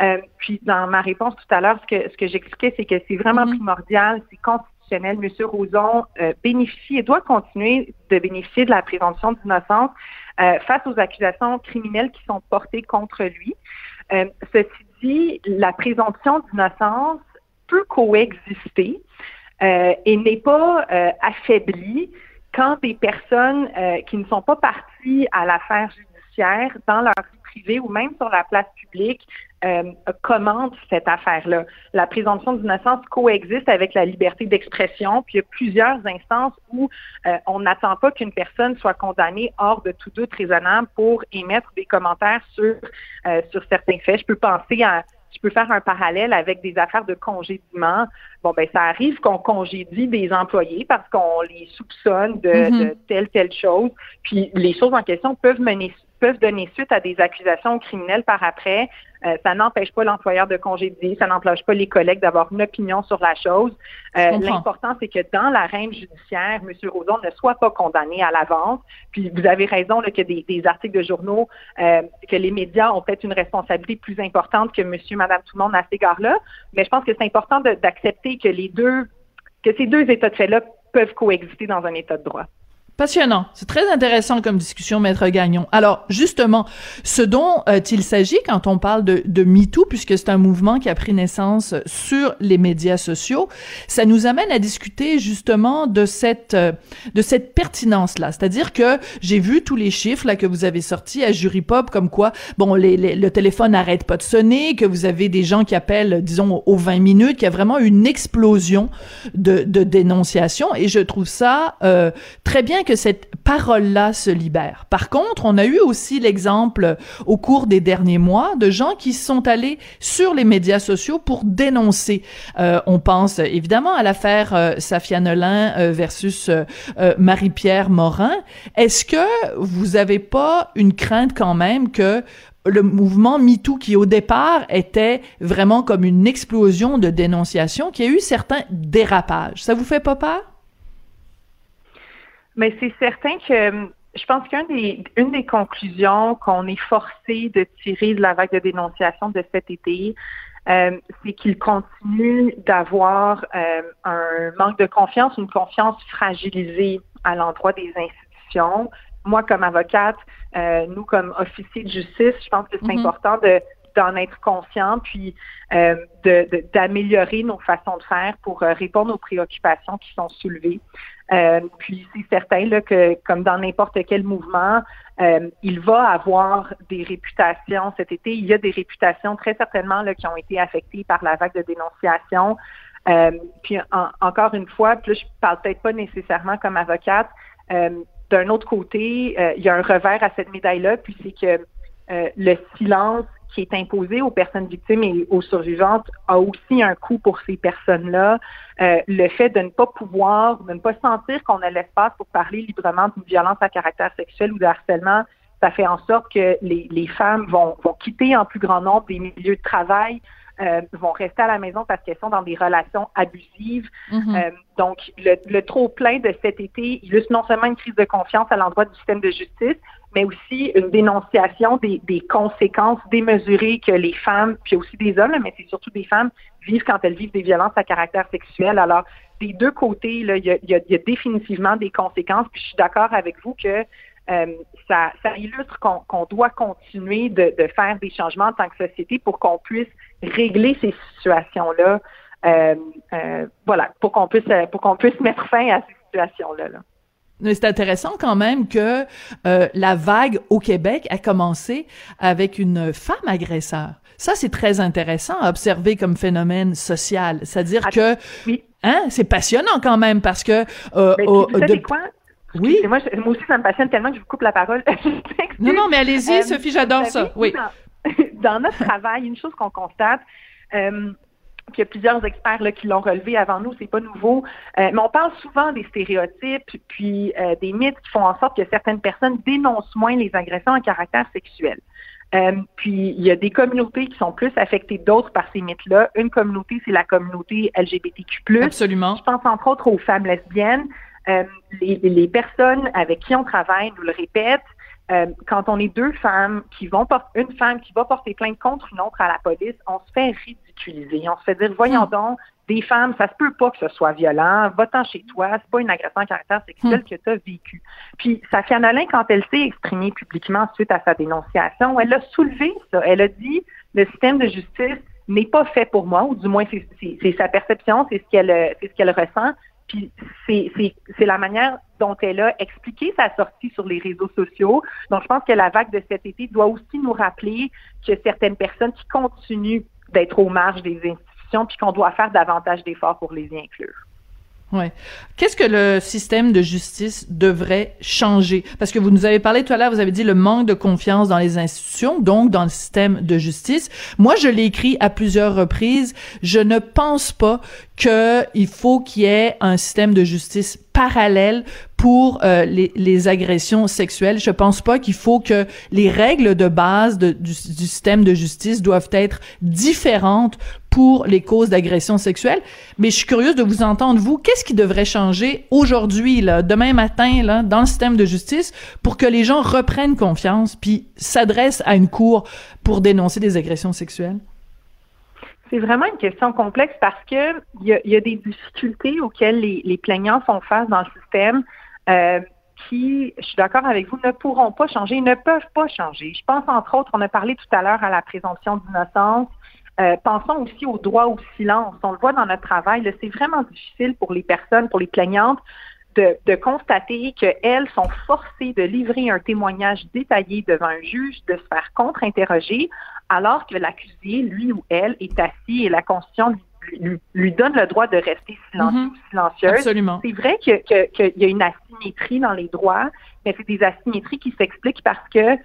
Euh, puis dans ma réponse tout à l'heure, ce que, ce que j'expliquais, c'est que c'est vraiment mm-hmm. primordial, c'est Monsieur Roson euh, bénéficie et doit continuer de bénéficier de la présomption d'innocence euh, face aux accusations criminelles qui sont portées contre lui. ceci dit, la présomption d'innocence peut coexister et n'est pas affaiblie quand des personnes qui ne sont pas parties à l'affaire judiciaire dans leur vie privée ou même sur la place publique euh, commande cette affaire-là. La présomption d'innocence coexiste avec la liberté d'expression, puis il y a plusieurs instances où euh, on n'attend pas qu'une personne soit condamnée hors de tout doute raisonnable pour émettre des commentaires sur euh, sur certains faits. Je peux penser à je peux faire un parallèle avec des affaires de congédiement. Bon, ben ça arrive qu'on congédie des employés parce qu'on les soupçonne de, mm-hmm. de, telle, telle chose. Puis les choses en question peuvent mener peuvent donner suite à des accusations criminelles par après. Euh, ça n'empêche pas l'employeur de congédier, ça n'empêche pas les collègues d'avoir une opinion sur la chose. Euh, l'important, c'est que dans la l'arène judiciaire, M. Roson ne soit pas condamné à l'avance. Puis vous avez raison là, que des, des, articles de journaux, euh, que les médias ont peut-être une responsabilité plus importante que monsieur, madame, tout le monde à cet égard-là. Mais je pense que c'est important d'accepter que les deux, que ces deux états de fait-là peuvent coexister dans un état de droit.
C'est très intéressant comme discussion, Maître Gagnon. Alors, justement, ce dont euh, il s'agit quand on parle de, MeToo, puisque c'est un mouvement qui a pris naissance sur les médias sociaux, ça nous amène à discuter justement de cette, euh, cette pertinence-là. C'est-à-dire que j'ai vu tous les chiffres là que vous avez sortis à Jury Pop, comme quoi, bon, le téléphone n'arrête pas de sonner, que vous avez des gens qui appellent, disons, aux 20 minutes, qu'il y a vraiment une explosion de, de dénonciation. Et je trouve ça euh, très bien que cette parole-là se libère. Par contre, on a eu aussi l'exemple au cours des derniers mois de gens qui sont allés sur les médias sociaux pour dénoncer. Euh, on pense évidemment à l'affaire euh, Safia Nolin euh, versus euh, Marie-Pierre Morin. Est-ce que vous avez pas une crainte quand même que le mouvement MeToo qui au départ était vraiment comme une explosion de dénonciation, qui a eu certains dérapages? Ça vous fait pas peur?
Mais c'est certain que euh, je pense qu'une des, une des conclusions qu'on est forcé de tirer de la vague de dénonciation de cet été, euh, c'est qu'il continue d'avoir euh, un manque de confiance, une confiance fragilisée à l'endroit des institutions. Moi, comme avocate, nous, comme officier de justice, je pense que c'est mm-hmm. important de d'en être conscient, puis euh, d'améliorer nos façons de faire pour répondre aux préoccupations qui sont soulevées. Euh, puis c'est certain là, que, comme dans n'importe quel mouvement, euh, il va avoir des réputations cet été. Il y a des réputations très certainement là, qui ont été affectées par la vague de dénonciation. Euh, puis encore une fois, plus je parle peut-être pas nécessairement comme avocate. D'un autre côté, il y a un revers à cette médaille-là, puis c'est que le silence qui est imposé aux personnes victimes et aux survivantes a aussi un coût pour ces personnes-là. Euh, le fait de ne pas pouvoir, de ne pas sentir qu'on a l'espace pour parler librement d'une violence à caractère sexuel ou de harcèlement, ça fait en sorte que les, femmes vont, vont quitter en plus grand nombre des milieux de travail, euh, vont rester à la maison parce qu'elles sont dans des relations abusives. Mm-hmm. Euh, donc, le, le trop plein de cet été illustre non seulement une crise de confiance à l'endroit du système de justice, mais aussi une dénonciation des, des, conséquences démesurées que les femmes, puis aussi des hommes, mais c'est surtout des femmes, vivent quand elles vivent des violences à caractère sexuel. Alors, des deux côtés, il, y y a, définitivement des conséquences. Puis je suis d'accord avec vous que euh, ça, ça, illustre qu'on doit continuer de, de, faire des changements en tant que société pour qu'on puisse régler ces situations-là. Euh, euh, voilà, pour qu'on puisse pour qu'on puisse (laughs) mettre fin à ces situations-là. Là.
C'est intéressant quand même que euh, la vague au Québec a commencé avec une femme agresseur. Ça, c'est très intéressant à observer comme phénomène social. C'est-à-dire que, oui. hein, c'est passionnant quand même parce que.
Euh, mais, vous savez quoi? Oui? Moi, moi aussi, ça me passionne tellement que je vous coupe la parole. (laughs)
non, non, mais allez-y, euh, Sophie, j'adore ça. Oui.
Dans, (laughs) dans, notre travail, une chose qu'on constate, euh, il y a plusieurs experts là, qui l'ont relevé avant nous, c'est pas nouveau. Euh, mais on parle souvent des stéréotypes, puis euh, des mythes qui font en sorte que certaines personnes dénoncent moins les agressions à caractère sexuel. Euh, puis il y a des communautés qui sont plus affectées d'autres par ces mythes-là. Une communauté, c'est la communauté LGBTQ+.
Absolument.
Je pense entre autres aux femmes lesbiennes. les, les personnes avec qui on travaille nous le répètent. Euh, quand on est deux femmes qui vont porter, une femme qui va porter plainte contre une autre à la police, on se fait ridiculiser. On se fait dire, voyons hmm. donc, des femmes, ça se peut pas que ce soit violent, va-t'en chez toi, c'est pas une agression à caractère sexuel hmm. que tu as vécu. Puis, Safia Nolin, quand elle s'est exprimée publiquement suite à sa dénonciation, elle a soulevé ça. Elle a dit, le système de justice n'est pas fait pour moi, ou du moins c'est sa perception, c'est ce qu'elle c'est ce qu'elle ressent. C'est la manière dont elle a expliqué sa sortie sur les réseaux sociaux. Donc, je pense que la vague de cet été doit aussi nous rappeler que certaines personnes qui continuent d'être aux marges des institutions, puis qu'on doit faire davantage d'efforts pour les y inclure.
Ouais. Qu'est-ce que le système de justice devrait changer? Parce que vous nous avez parlé tout à l'heure, vous avez dit le manque de confiance dans les institutions, donc dans le système de justice. Moi, je l'ai écrit à plusieurs reprises. Je ne pense pas qu'il faut qu'il y ait un système de justice parallèle pour euh, les, agressions sexuelles. Je pense pas qu'il faut que les règles de base du, du, système de justice doivent être différentes pour les causes d'agression sexuelle. Mais je suis curieuse de vous entendre, vous, qu'est-ce qui devrait changer aujourd'hui, là, demain matin, là, dans le système de justice pour que les gens reprennent confiance puis s'adressent à une cour pour dénoncer des agressions sexuelles?
C'est vraiment une question complexe parce que il y a, y a, des difficultés auxquelles les, les, plaignants font face dans le système euh, qui, je suis d'accord avec vous, ne pourront pas changer, ne peuvent pas changer. Je pense entre autres, on a parlé tout à l'heure à la présomption d'innocence. Euh, pensons aussi au droit au silence. On le voit dans notre travail. C'est vraiment difficile pour les personnes, pour les plaignantes, de, de constater qu'elles sont forcées de livrer un témoignage détaillé devant un juge, de se faire contre-interroger, alors que l'accusé, lui ou elle, est assis et la Constitution lui, lui, donne le droit de rester silencieux
mm
ou silencieuse.
Absolument.
C'est vrai qu'il que, que, y a une asymétrie dans les droits, mais c'est des asymétries qui s'expliquent parce que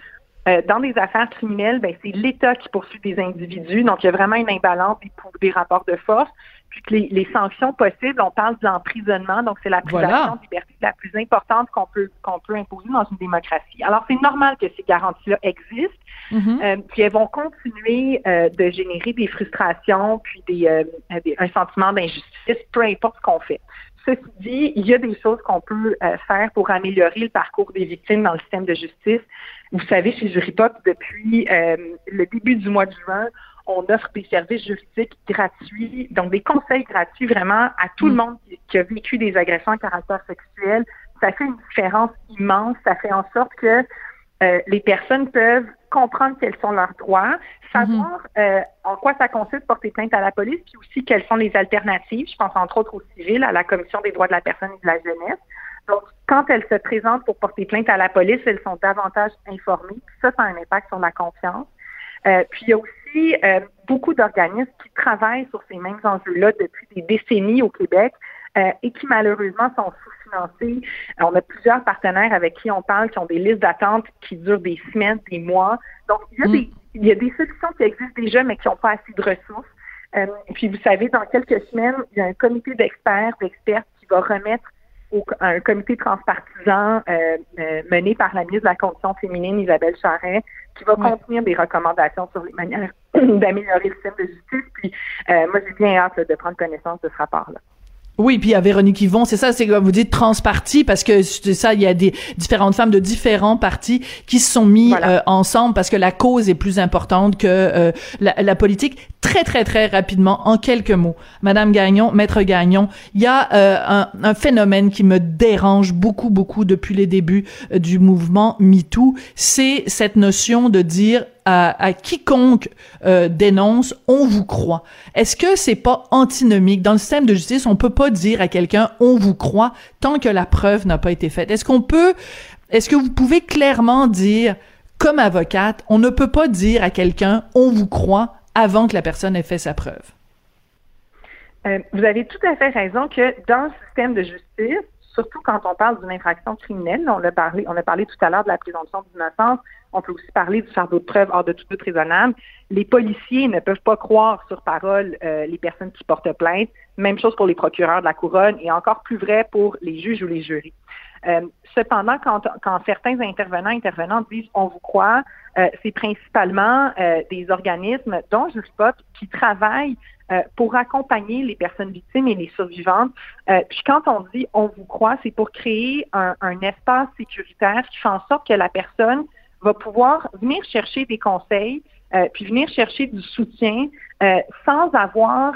euh, dans des affaires criminelles, ben, c'est l'État qui poursuit des individus. Donc, il y a vraiment une imbalance des, des rapports de force. Puis que les, les sanctions possibles, on parle d'emprisonnement, donc c'est la privation
voilà.
de liberté la plus importante qu'on peut qu'on peut imposer dans une démocratie. Alors, c'est normal que ces garanties-là existent.
Mm -hmm.
euh, puis elles vont continuer euh, de générer des frustrations, puis des, euh, des un sentiment d'injustice, peu importe ce qu'on fait. Ceci dit, il y a des choses qu'on peut euh, faire pour améliorer le parcours des victimes dans le système de justice. Vous savez, chez Juripop, depuis euh, le début du mois de juin, on offre des services juridiques gratuits, donc des conseils gratuits vraiment à tout le monde qui, qui a vécu des agressions à caractère sexuel. Ça fait une différence immense. Ça fait en sorte que euh, les personnes peuvent comprendre quels sont leurs droits, savoir -hmm. euh, en quoi ça consiste porter plainte à la police, puis aussi quelles sont les alternatives. Je pense entre autres au civil, à la Commission des droits de la personne et de la jeunesse. Donc, quand elles se présentent pour porter plainte à la police, elles sont davantage informées. Ça, ça a un impact sur la confiance. Euh, puis il y a aussi euh, beaucoup d'organismes qui travaillent sur ces mêmes enjeux-là depuis des décennies au Québec euh, et qui malheureusement sont On a plusieurs partenaires avec qui on parle qui ont des listes d'attente qui durent des semaines, des mois. Donc, il y a, mm. des, il y a des solutions qui existent déjà, mais qui n'ont pas assez de ressources. Euh, puis, vous savez, dans quelques semaines, il y a un comité d'experts, d'experts qui va remettre au, un comité transpartisan euh, euh, mené par la ministre de la Condition féminine, Isabelle Charret, qui va ouais. contenir des recommandations sur les manières (clears throat) d'améliorer le système de justice. Puis, moi, j'ai bien hâte là, de prendre connaissance de ce rapport-là.
Oui, puis à Véronique Yvon, c'est ça, c'est comme vous dites transparti parce que c'est ça, il y a des différentes femmes de différents partis qui se sont mis voilà. euh, ensemble parce que la cause est plus importante que euh, la, la, politique. Très très très rapidement, en quelques mots, Madame Gagnon, Maître Gagnon, il y a euh, un, un, phénomène qui me dérange beaucoup beaucoup depuis les débuts euh, du mouvement MeToo, c'est cette notion de dire à, quiconque euh, dénonce, on vous croit. Est-ce que c'est pas antinomique? Dans le système de justice On peut pas dire à quelqu'un on vous croit tant que la preuve n'a pas été faite. Est-ce qu'on peut Est-ce que vous pouvez clairement dire comme avocate, on ne peut pas dire à quelqu'un on vous croit avant que la personne ait fait sa preuve?
Euh, vous avez tout à fait raison que dans le système de justice, surtout quand on parle d'une infraction criminelle. On a parlé, on a parlé tout à l'heure de la présomption d'innocence. On peut aussi parler du fardeau de preuve hors de tout doute raisonnable. Les policiers ne peuvent pas croire sur parole euh, les personnes qui portent plainte. Même chose pour les procureurs de la couronne et encore plus vrai pour les juges ou les jurys. Euh, cependant, quand, quand, certains intervenants intervenantes disent on vous croit, euh, c'est principalement euh, des organismes, dont Juspop, qui travaillent euh, pour accompagner les personnes victimes et les survivantes. puis quand on dit on vous croit, c'est pour créer un, un, espace sécuritaire qui fait en sorte que la personne va pouvoir venir chercher des conseils, puis venir chercher du soutien sans avoir,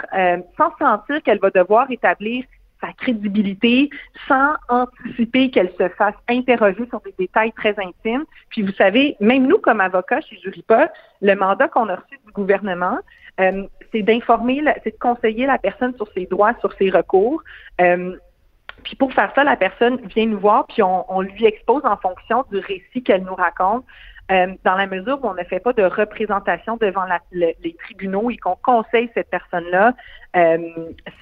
sans sentir qu'elle va devoir établir sa crédibilité sans anticiper qu'elle se fasse interroger sur des détails très intimes. Puis vous savez, même nous comme avocats chez Juripa, le mandat qu'on a reçu du gouvernement, euh, c'est d'informer, c'est de conseiller la personne sur ses droits, sur ses recours. Euh, puis pour faire ça, la personne vient nous voir, puis on, on lui expose en fonction du récit qu'elle nous raconte euh, dans la mesure où on ne fait pas de représentation devant les tribunaux et qu'on conseille cette personne-là, euh,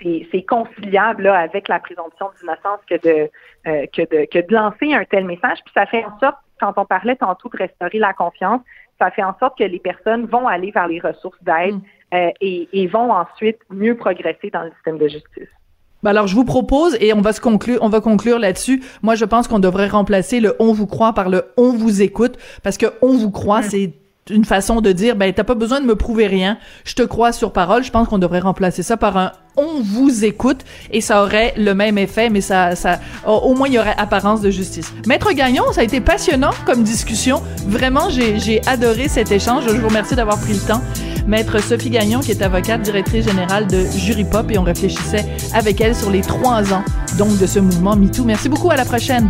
c'est conciliable avec la présomption d'innocence que de, euh, que, de, que de lancer un tel message. Puis ça fait en sorte, quand on parlait tantôt de restaurer la confiance, ça fait en sorte que les personnes vont aller vers les ressources d'aide mm. et vont ensuite mieux progresser dans le système de justice.
Ben alors je vous propose et on va se conclure, on va conclure là-dessus. Moi je pense qu'on devrait remplacer le on vous croit par le on vous écoute parce que on vous croit c'est une façon de dire ben t'as pas besoin de me prouver rien, je te crois sur parole. Je pense qu'on devrait remplacer ça par un on vous écoute et ça aurait le même effet, mais ça, ça, au moins il y aurait apparence de justice. Maître Gagnon, ça a été passionnant comme discussion. Vraiment, j'ai adoré cet échange. Je vous remercie d'avoir pris le temps. Maître Sophie Gagnon, qui est avocate, directrice générale de Jury Pop, et on réfléchissait avec elle sur les trois ans donc de ce mouvement MeToo. Merci beaucoup. À la prochaine.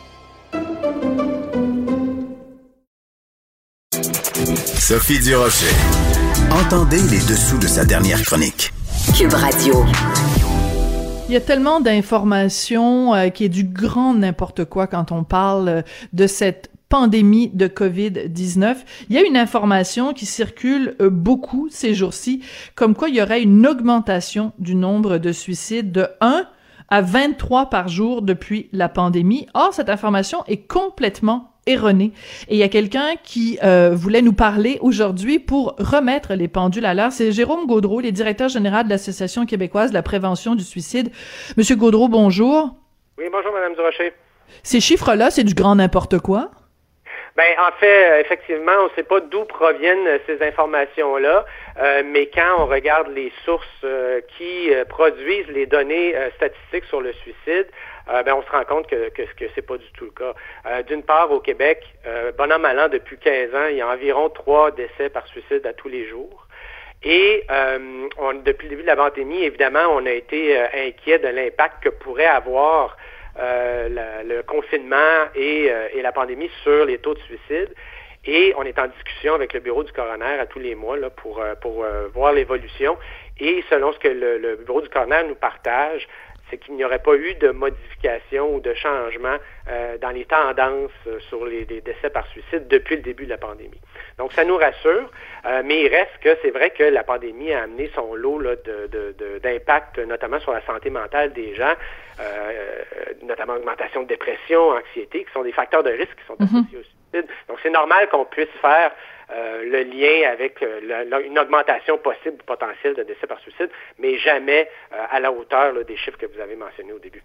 Sophie Durocher. Entendez les dessous de sa dernière chronique.
Cube Radio.
Il y a tellement d'informations euh, qui est du grand n'importe quoi quand on parle euh, de cette pandémie de COVID-19. Il y a une information qui circule euh, beaucoup ces jours-ci, comme quoi il y aurait une augmentation du nombre de suicides de 1 à 23 par jour depuis la pandémie. Or, cette information est complètement erroné. Et il y a quelqu'un qui euh, voulait nous parler aujourd'hui pour remettre les pendules à l'heure. C'est Jérôme Gaudreau, le directeur général de l'Association québécoise de la prévention du suicide. Monsieur Gaudreau, bonjour.
Oui, bonjour, Madame Durocher.
Ces chiffres-là, c'est du grand n'importe quoi?
Ben, en fait, effectivement, on ne sait pas d'où proviennent ces informations-là, euh, mais quand on regarde les sources euh, qui produisent les données statistiques sur le suicide, euh, ben, on se rend compte que, que, que c'est pas du tout le cas. Euh, d'une part, au Québec, euh, bon an, depuis 15 ans, il y a environ trois décès par suicide à tous les jours. Et on, depuis le début de la pandémie, évidemment, on a été inquiet de l'impact que pourrait avoir le confinement et, et, la pandémie sur les taux de suicide. Et on est en discussion avec le bureau du coroner à tous les mois là, pour, pour voir l'évolution. Et selon ce que le, le, bureau du coroner nous partage, c'est qu'il n'y aurait pas eu de modification ou de changement euh, dans les tendances euh, sur les, décès par suicide depuis le début de la pandémie. Donc, ça nous rassure, euh, mais il reste que c'est vrai que la pandémie a amené son lot d'impact, notamment sur la santé mentale des gens, notamment augmentation de dépression, anxiété, qui sont des facteurs de risque qui sont mm-hmm. associés au suicide. Donc, c'est normal qu'on puisse faire euh, le lien avec euh, une augmentation possible potentielle de décès par suicide, mais jamais euh, à la hauteur des chiffres que vous avez mentionnés au début.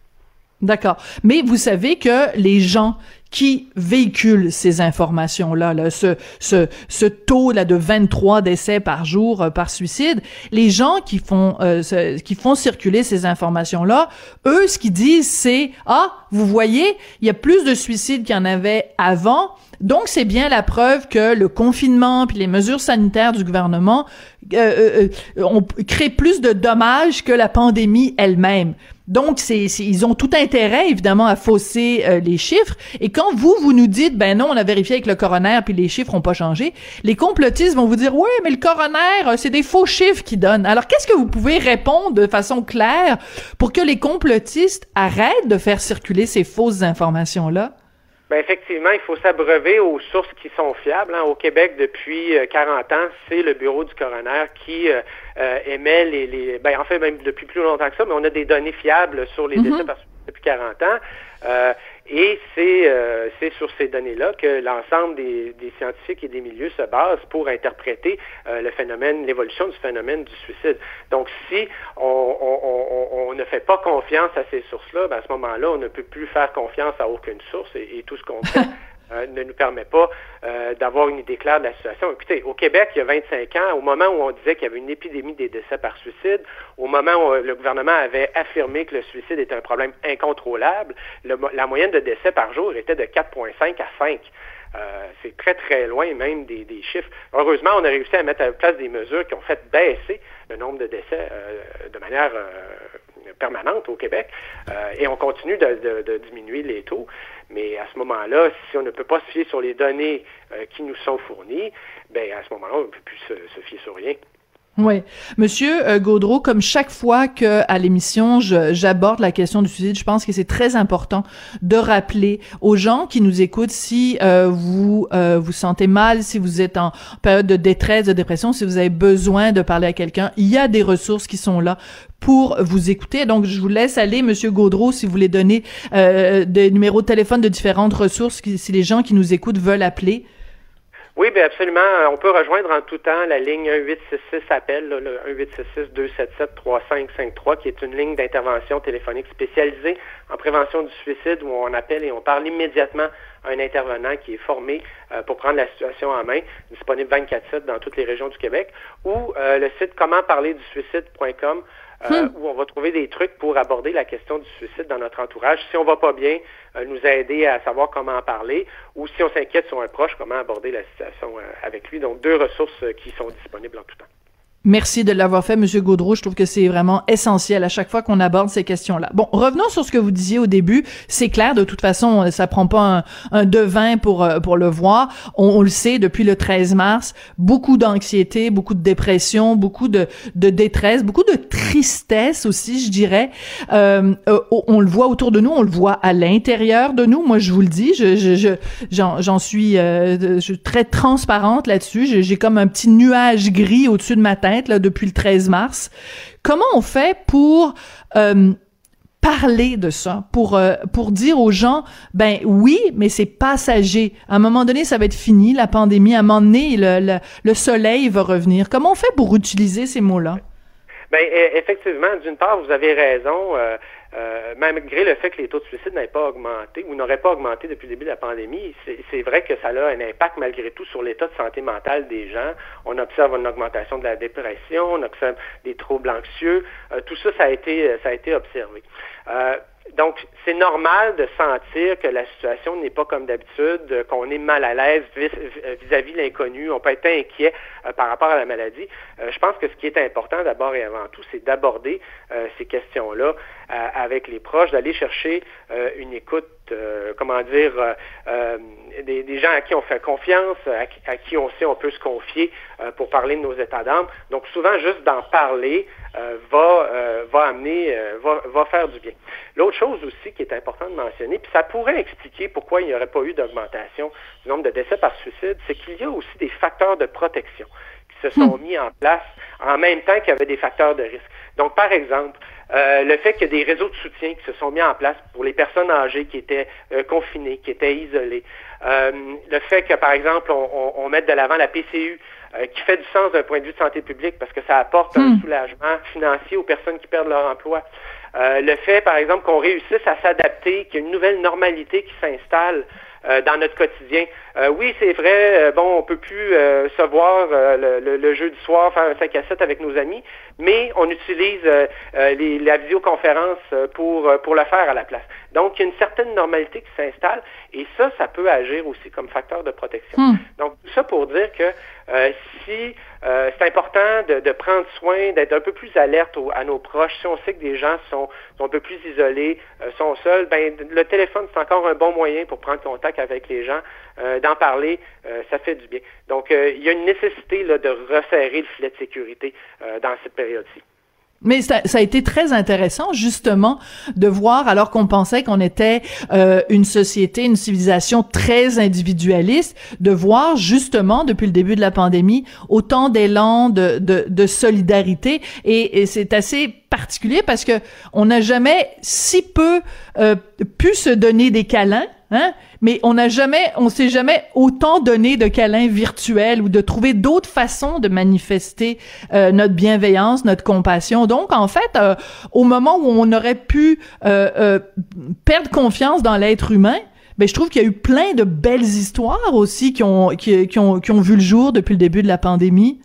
D'accord. Mais vous savez que les gens qui véhiculent ces informations-là, là, ce, ce, ce taux là de 23 décès par jour euh, par suicide, les gens qui font euh, qui font circuler ces informations-là, eux, ce qu'ils disent, c'est ah, vous voyez, il y a plus de suicides qu'il y en avait avant. Donc, c'est bien la preuve que le confinement puis les mesures sanitaires du gouvernement euh, ont créé plus de dommages que la pandémie elle-même. Donc, c'est, ils ont tout intérêt, évidemment, à fausser euh, les chiffres. Et quand vous, vous nous dites, ben non, on a vérifié avec le coroner, puis les chiffres n'ont pas changé, les complotistes vont vous dire, oui, mais le coroner, euh, c'est des faux chiffres qu'il donne. Alors, qu'est-ce que vous pouvez répondre de façon claire pour que les complotistes arrêtent de faire circuler ces fausses informations-là?
Ben effectivement, il faut s'abreuver aux sources qui sont fiables. Hein. Au Québec, depuis 40 euh, ans, c'est le bureau du coroner qui euh, euh, émet les, les, Ben, en fait, même depuis plus longtemps que ça, mais on a des données fiables sur les mm-hmm. décès depuis 40 ans. Euh, et euh, c'est sur ces données-là que l'ensemble des, scientifiques et des milieux se basent pour interpréter euh, le phénomène, l'évolution du phénomène du suicide. Donc, si on, ne fait pas confiance à ces sources-là, ben, à ce moment-là, on ne peut plus faire confiance à aucune source et, et tout ce qu'on fait (laughs) Euh, ne nous permet pas euh, d'avoir une idée claire de la situation. Écoutez, au Québec, il y a 25 ans, au moment où on disait qu'il y avait une épidémie des décès par suicide, au moment où euh, le gouvernement avait affirmé que le suicide était un problème incontrôlable, la moyenne de décès par jour était de 4,5 à 5. c'est très, très loin même des, chiffres. Heureusement, on a réussi à mettre en place des mesures qui ont fait baisser le nombre de décès de manière permanente au Québec et on continue de, diminuer les taux. Mais à ce moment-là, si on ne peut pas se fier sur les données euh, qui nous sont fournies, ben à ce moment-là, on ne peut plus se, fier sur rien.
Oui. Monsieur euh, Gaudreau, comme chaque fois que à l'émission j'aborde la question du suicide, je pense que c'est très important de rappeler aux gens qui nous écoutent si euh, vous vous sentez mal, si vous êtes en période de détresse, de dépression, si vous avez besoin de parler à quelqu'un, il y a des ressources qui sont là pour vous écouter. Donc, je vous laisse aller, Monsieur Gaudreau, si vous voulez donner euh, des numéros de téléphone de différentes ressources, si les gens qui nous écoutent veulent appeler.
Oui, bien absolument. On peut rejoindre en tout temps la ligne 1866 appel, le 1866-277-3553, qui est une ligne d'intervention téléphonique spécialisée en prévention du suicide où on appelle et on parle immédiatement à un intervenant qui est formé euh, pour prendre la situation en main, disponible 24-7 dans toutes les régions du Québec, ou euh, le site commentparlerdusuicide.com euh, hmm. où on va trouver des trucs pour aborder la question du suicide dans notre entourage. Si on va pas bien, euh, nous aider à savoir comment en parler, ou si on s'inquiète sur un proche, comment aborder la situation euh, avec lui. Donc, deux ressources qui sont disponibles en tout temps.
Merci de l'avoir fait, Monsieur Gaudreau. Je trouve que c'est vraiment essentiel à chaque fois qu'on aborde ces questions-là. Bon, revenons sur ce que vous disiez au début. C'est clair, de toute façon, ça prend pas un, devin pour euh, pour le voir. On, le sait depuis le 13 mars, beaucoup d'anxiété, beaucoup de dépression, beaucoup de, de détresse, beaucoup de tristesse aussi, je dirais. Euh, euh on le voit autour de nous, on le voit à l'intérieur de nous. Moi, je vous le dis, je j'en je, suis, euh, je suis très transparente là-dessus. J'ai comme un petit nuage gris au-dessus de ma tête là, depuis le 13 mars. Comment on fait pour euh, parler de ça, pour euh, pour dire aux gens, ben oui, mais c'est passager. À un moment donné, ça va être fini, la pandémie. À un moment donné, le, le, soleil va revenir. Comment on fait pour utiliser ces mots-là?
Ben e, effectivement, d'une part, vous avez raison. Euh, euh, malgré le fait que les taux de suicide n'aient pas augmenté ou n'auraient pas augmenté depuis le début de la pandémie, c'est vrai que ça a un impact malgré tout sur l'état de santé mentale des gens. On observe une augmentation de la dépression, on observe des troubles anxieux. Euh, tout ça, ça a été, ça a été observé. Euh, donc, c'est normal de sentir que la situation n'est pas comme d'habitude, qu'on est mal à l'aise vis-à-vis de l'inconnu, on peut être inquiet euh, par rapport à la maladie. Euh, je pense que ce qui est important d'abord et avant tout, c'est d'aborder euh, ces questions-là avec les proches, d'aller chercher une écoute, comment dire, des, gens à qui on fait confiance, à, qui on sait on peut se confier pour parler de nos états d'âme. Donc, souvent, juste d'en parler va, va amener, va, va faire du bien. L'autre chose aussi qui est important de mentionner, puis ça pourrait expliquer pourquoi il n'y aurait pas eu d'augmentation du nombre de décès par suicide, c'est qu'il y a aussi des facteurs de protection qui se sont hmm. mis en place en même temps qu'il y avait des facteurs de risque. Donc, par exemple, euh, le fait qu'il y a des réseaux de soutien qui se sont mis en place pour les personnes âgées qui étaient euh, confinées, qui étaient isolées. Euh, le fait que, par exemple, on, on, mette de l'avant la PCU, qui fait du sens d'un point de vue de santé publique parce que ça apporte un hmm. soulagement financier aux personnes qui perdent leur emploi. le fait, par exemple, qu'on réussisse à s'adapter, qu'il y ait une nouvelle normalité qui s'installe euh, dans notre quotidien. Euh, oui, c'est vrai, euh, bon, on peut plus se voir le, le, le, jeu du soir, faire un 5 à 7 avec nos amis, mais on utilise les, la visioconférence pour, pour le faire à la place. Donc, il y a une certaine normalité qui s'installe et ça, ça peut agir aussi comme facteur de protection. Hmm. Donc, tout ça pour dire que si c'est important de, de, prendre soin, d'être un peu plus alerte à nos proches, si on sait que des gens sont, sont un peu plus isolés, sont seuls, ben, le téléphone, c'est encore un bon moyen pour prendre contact avec les gens, euh, d'en parler, euh, ça fait du bien. Donc, euh, il y a une nécessité là, de resserrer le filet de sécurité dans cette période-ci.
Mais ça, a été très intéressant justement de voir, alors qu'on pensait qu'on était une société, une civilisation très individualiste, de voir justement depuis le début de la pandémie autant d'élan de, de, solidarité. Et, et c'est assez particulier parce que on n'a jamais si peu pu se donner des câlins Hein? Mais on n'a jamais, on s'est jamais autant donné de câlins virtuels ou de trouver d'autres façons de manifester euh, notre bienveillance, notre compassion. Donc, en fait, euh, au moment où on aurait pu euh, perdre confiance dans l'être humain, ben, je trouve qu'il y a eu plein de belles histoires aussi qui ont, qui, qui, ont, qui ont vu le jour depuis le début de la pandémie.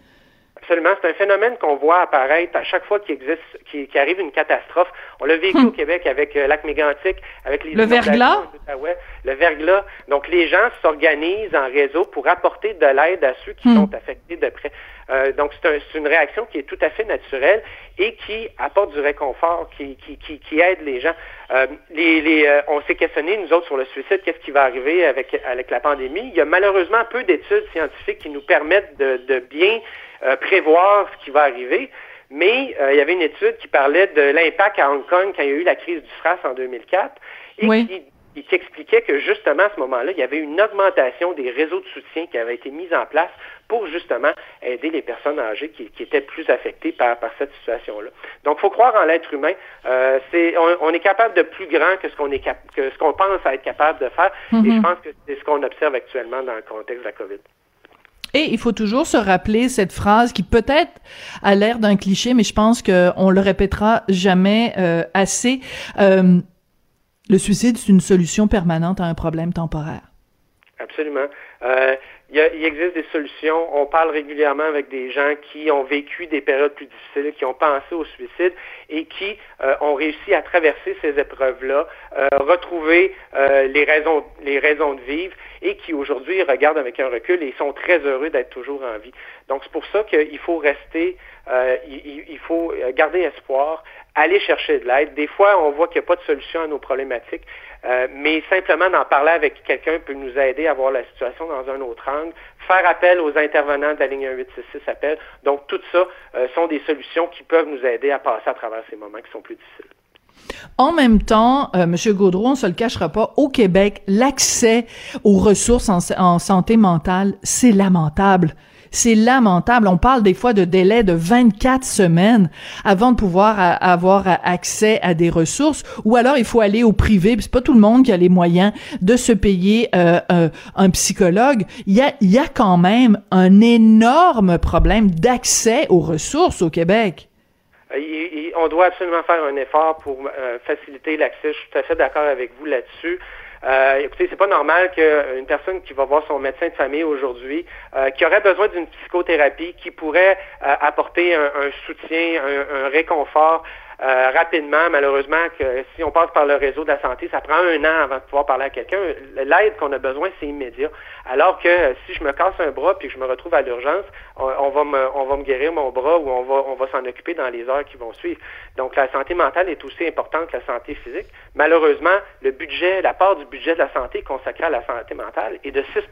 Absolument. C'est un phénomène qu'on voit apparaître à chaque fois qu'il existe, qu'il arrive une catastrophe. On l'a vécu au hmm. Québec avec euh, lac mégantic, avec les
le verglas?
Le verglas. Donc les gens s'organisent en réseau pour apporter de l'aide à ceux qui hmm. sont affectés de près. Euh, donc c'est une réaction qui est tout à fait naturelle et qui apporte du réconfort, qui, qui, qui, qui aide les gens. Euh, les, les, euh, on s'est questionné, nous autres, sur le suicide, qu'est-ce qui va arriver avec, avec la pandémie? Il y a malheureusement peu d'études scientifiques qui nous permettent de, de bien euh, prévoir ce qui va arriver. Mais euh, il y avait une étude qui parlait de l'impact à Hong Kong quand il y a eu la crise du SRAS en 2004 et qui, expliquait que justement à ce moment-là, il y avait une augmentation des réseaux de soutien qui avaient été mis en place pour justement aider les personnes âgées qui, qui étaient plus affectées par, par cette situation-là. Donc, il faut croire en l'être humain. Euh, c'est, on, est capable de plus grand que ce qu'on est que ce qu'on pense à être capable de faire. Et mm-hmm. je pense que c'est ce qu'on observe actuellement dans le contexte de la COVID.
Et il faut toujours se rappeler cette phrase qui peut-être a l'air d'un cliché, mais je pense qu'on le répétera jamais euh, assez. Euh, le suicide, c'est une solution permanente à un problème temporaire.
Absolument. Euh, il, existe des solutions. On parle régulièrement avec des gens qui ont vécu des périodes plus difficiles, qui ont pensé au suicide et qui euh, ont réussi à traverser ces épreuves-là, euh, retrouver euh, les raisons, les raisons de vivre et qui aujourd'hui regardent avec un recul et sont très heureux d'être toujours en vie. Donc c'est pour ça qu'il faut rester, il, il, faut garder espoir, aller chercher de l'aide. Des fois, on voit qu'il n'y a pas de solution à nos problématiques. Euh, mais simplement d'en parler avec quelqu'un peut nous aider à voir la situation dans un autre angle. Faire appel aux intervenants de la ligne 1866 appel. Donc, tout ça euh, sont des solutions qui peuvent nous aider à passer à travers ces moments qui sont plus difficiles.
En même temps, euh, M. Gaudreau, on se le cachera pas, au Québec, l'accès aux ressources en santé mentale, c'est lamentable. C'est lamentable. On parle des fois de délais de 24 semaines avant de pouvoir avoir accès à des ressources ou alors il faut aller au privé. C'est pas tout le monde qui a les moyens de se payer euh, un, psychologue. Il y a, il y a quand même un énorme problème d'accès aux ressources au Québec.
On doit absolument faire un effort pour euh, faciliter l'accès. Je suis tout à fait d'accord avec vous là-dessus. Euh, écoutez, c'est pas normal qu'une personne qui va voir son médecin de famille aujourd'hui, euh, qui aurait besoin d'une psychothérapie, qui pourrait euh, apporter un, soutien, un, réconfort euh, rapidement, malheureusement, que si on passe par le réseau de la santé, ça prend un an avant de pouvoir parler à quelqu'un. L'aide qu'on a besoin, c'est immédiat. Alors que si je me casse un bras puis que je me retrouve à l'urgence, on, va me, on va me guérir mon bras ou on va, on va s'en occuper dans les heures qui vont suivre. Donc la santé mentale est aussi importante que la santé physique. Malheureusement, le budget, la part du budget de la santé consacrée à la santé mentale est de 6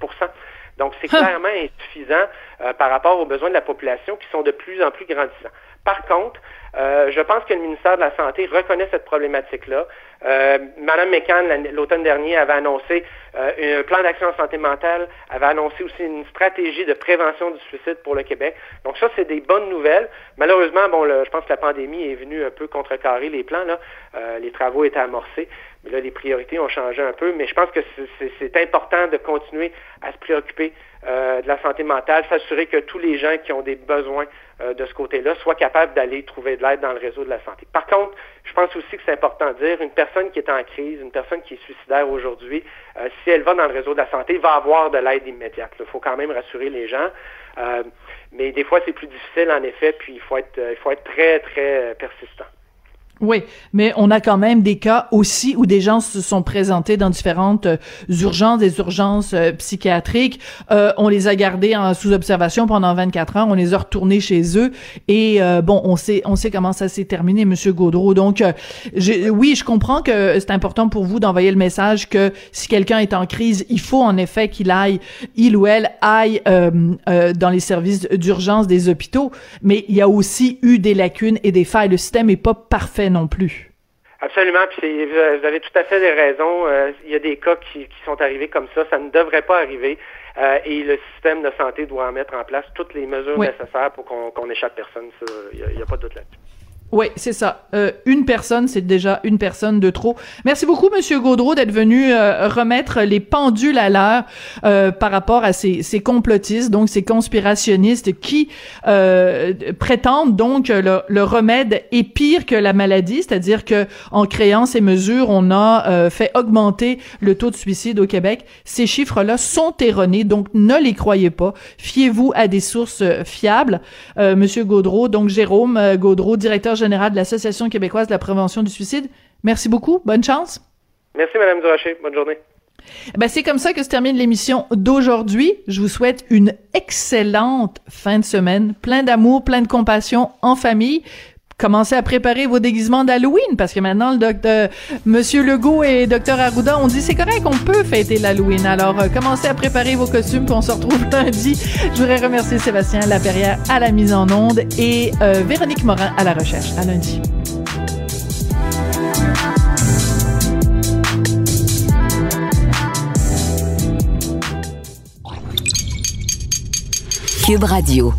donc, c'est clairement insuffisant euh, par rapport aux besoins de la population qui sont de plus en plus grandissants. Par contre, euh, je pense que le ministère de la Santé reconnaît cette problématique-là. Euh, Madame McCann, l'automne dernier, avait annoncé euh, un plan d'action en santé mentale, avait annoncé aussi une stratégie de prévention du suicide pour le Québec. Donc ça, c'est des bonnes nouvelles. Malheureusement, bon, je pense que la pandémie est venue un peu contrecarrer les plans. Là. les travaux étaient amorcés. Mais là, les priorités ont changé un peu, mais je pense que c'est important de continuer à se préoccuper euh, de la santé mentale, s'assurer que tous les gens qui ont des besoins euh, de ce côté-là soient capables d'aller trouver de l'aide dans le réseau de la santé. Par contre, je pense aussi que c'est important de dire, une personne qui est en crise, une personne qui est suicidaire aujourd'hui, euh, si elle va dans le réseau de la santé, va avoir de l'aide immédiate. Il faut quand même rassurer les gens. Euh, mais des fois, c'est plus difficile, en effet, puis il faut être, il faut être très, très persistant.
Oui, mais on a quand même des cas aussi où des gens se sont présentés dans différentes euh, urgences, des urgences euh, psychiatriques. Euh, on les a gardés en sous observation pendant 24 heures, on les a retournés chez eux et bon, on sait on sait comment ça s'est terminé, Monsieur Gaudreau. Donc, oui, je comprends que c'est important pour vous d'envoyer le message que si quelqu'un est en crise, il faut en effet qu'il aille, il ou elle aille dans les services d'urgence des hôpitaux. Mais il y a aussi eu des lacunes et des failles. Le système est pas parfait non plus.
Absolument, puis vous avez tout à fait des raisons. Euh, il y a des cas qui, sont arrivés comme ça. Ça ne devrait pas arriver. Euh, et le système de santé doit mettre en place toutes les mesures nécessaires pour qu'on échappe personne. Il n'y a, a, pas de doute là-dessus.
Oui, c'est ça. Euh, une personne, c'est déjà une personne de trop. Merci beaucoup, Monsieur Gaudreau, d'être venu euh, remettre les pendules à l'heure euh, par rapport à ces, ces, complotistes, donc ces conspirationnistes qui prétendent donc que le, le, remède est pire que la maladie, c'est-à-dire que en créant ces mesures, on a fait augmenter le taux de suicide au Québec. Ces chiffres-là sont erronés, donc ne les croyez pas. Fiez-vous à des sources fiables. Monsieur Gaudreau, donc Jérôme Gaudreau, directeur général de l'Association québécoise de la prévention du suicide. Merci beaucoup. Bonne chance.
Merci, Madame Durocher. Bonne journée.
Ben, c'est comme ça que se termine l'émission d'aujourd'hui. Je vous souhaite une excellente fin de semaine, plein d'amour, plein de compassion en famille. Commencez à préparer vos déguisements d'Halloween parce que maintenant le docteur Monsieur Legault et Docteur Arruda ont dit c'est correct on peut fêter l'Halloween. Alors euh, commencez à préparer vos costumes puis on se retrouve (laughs) lundi. Je voudrais remercier Sébastien Laperrière à la mise en onde et euh, Véronique Morin à la recherche. À lundi.
Cube Radio.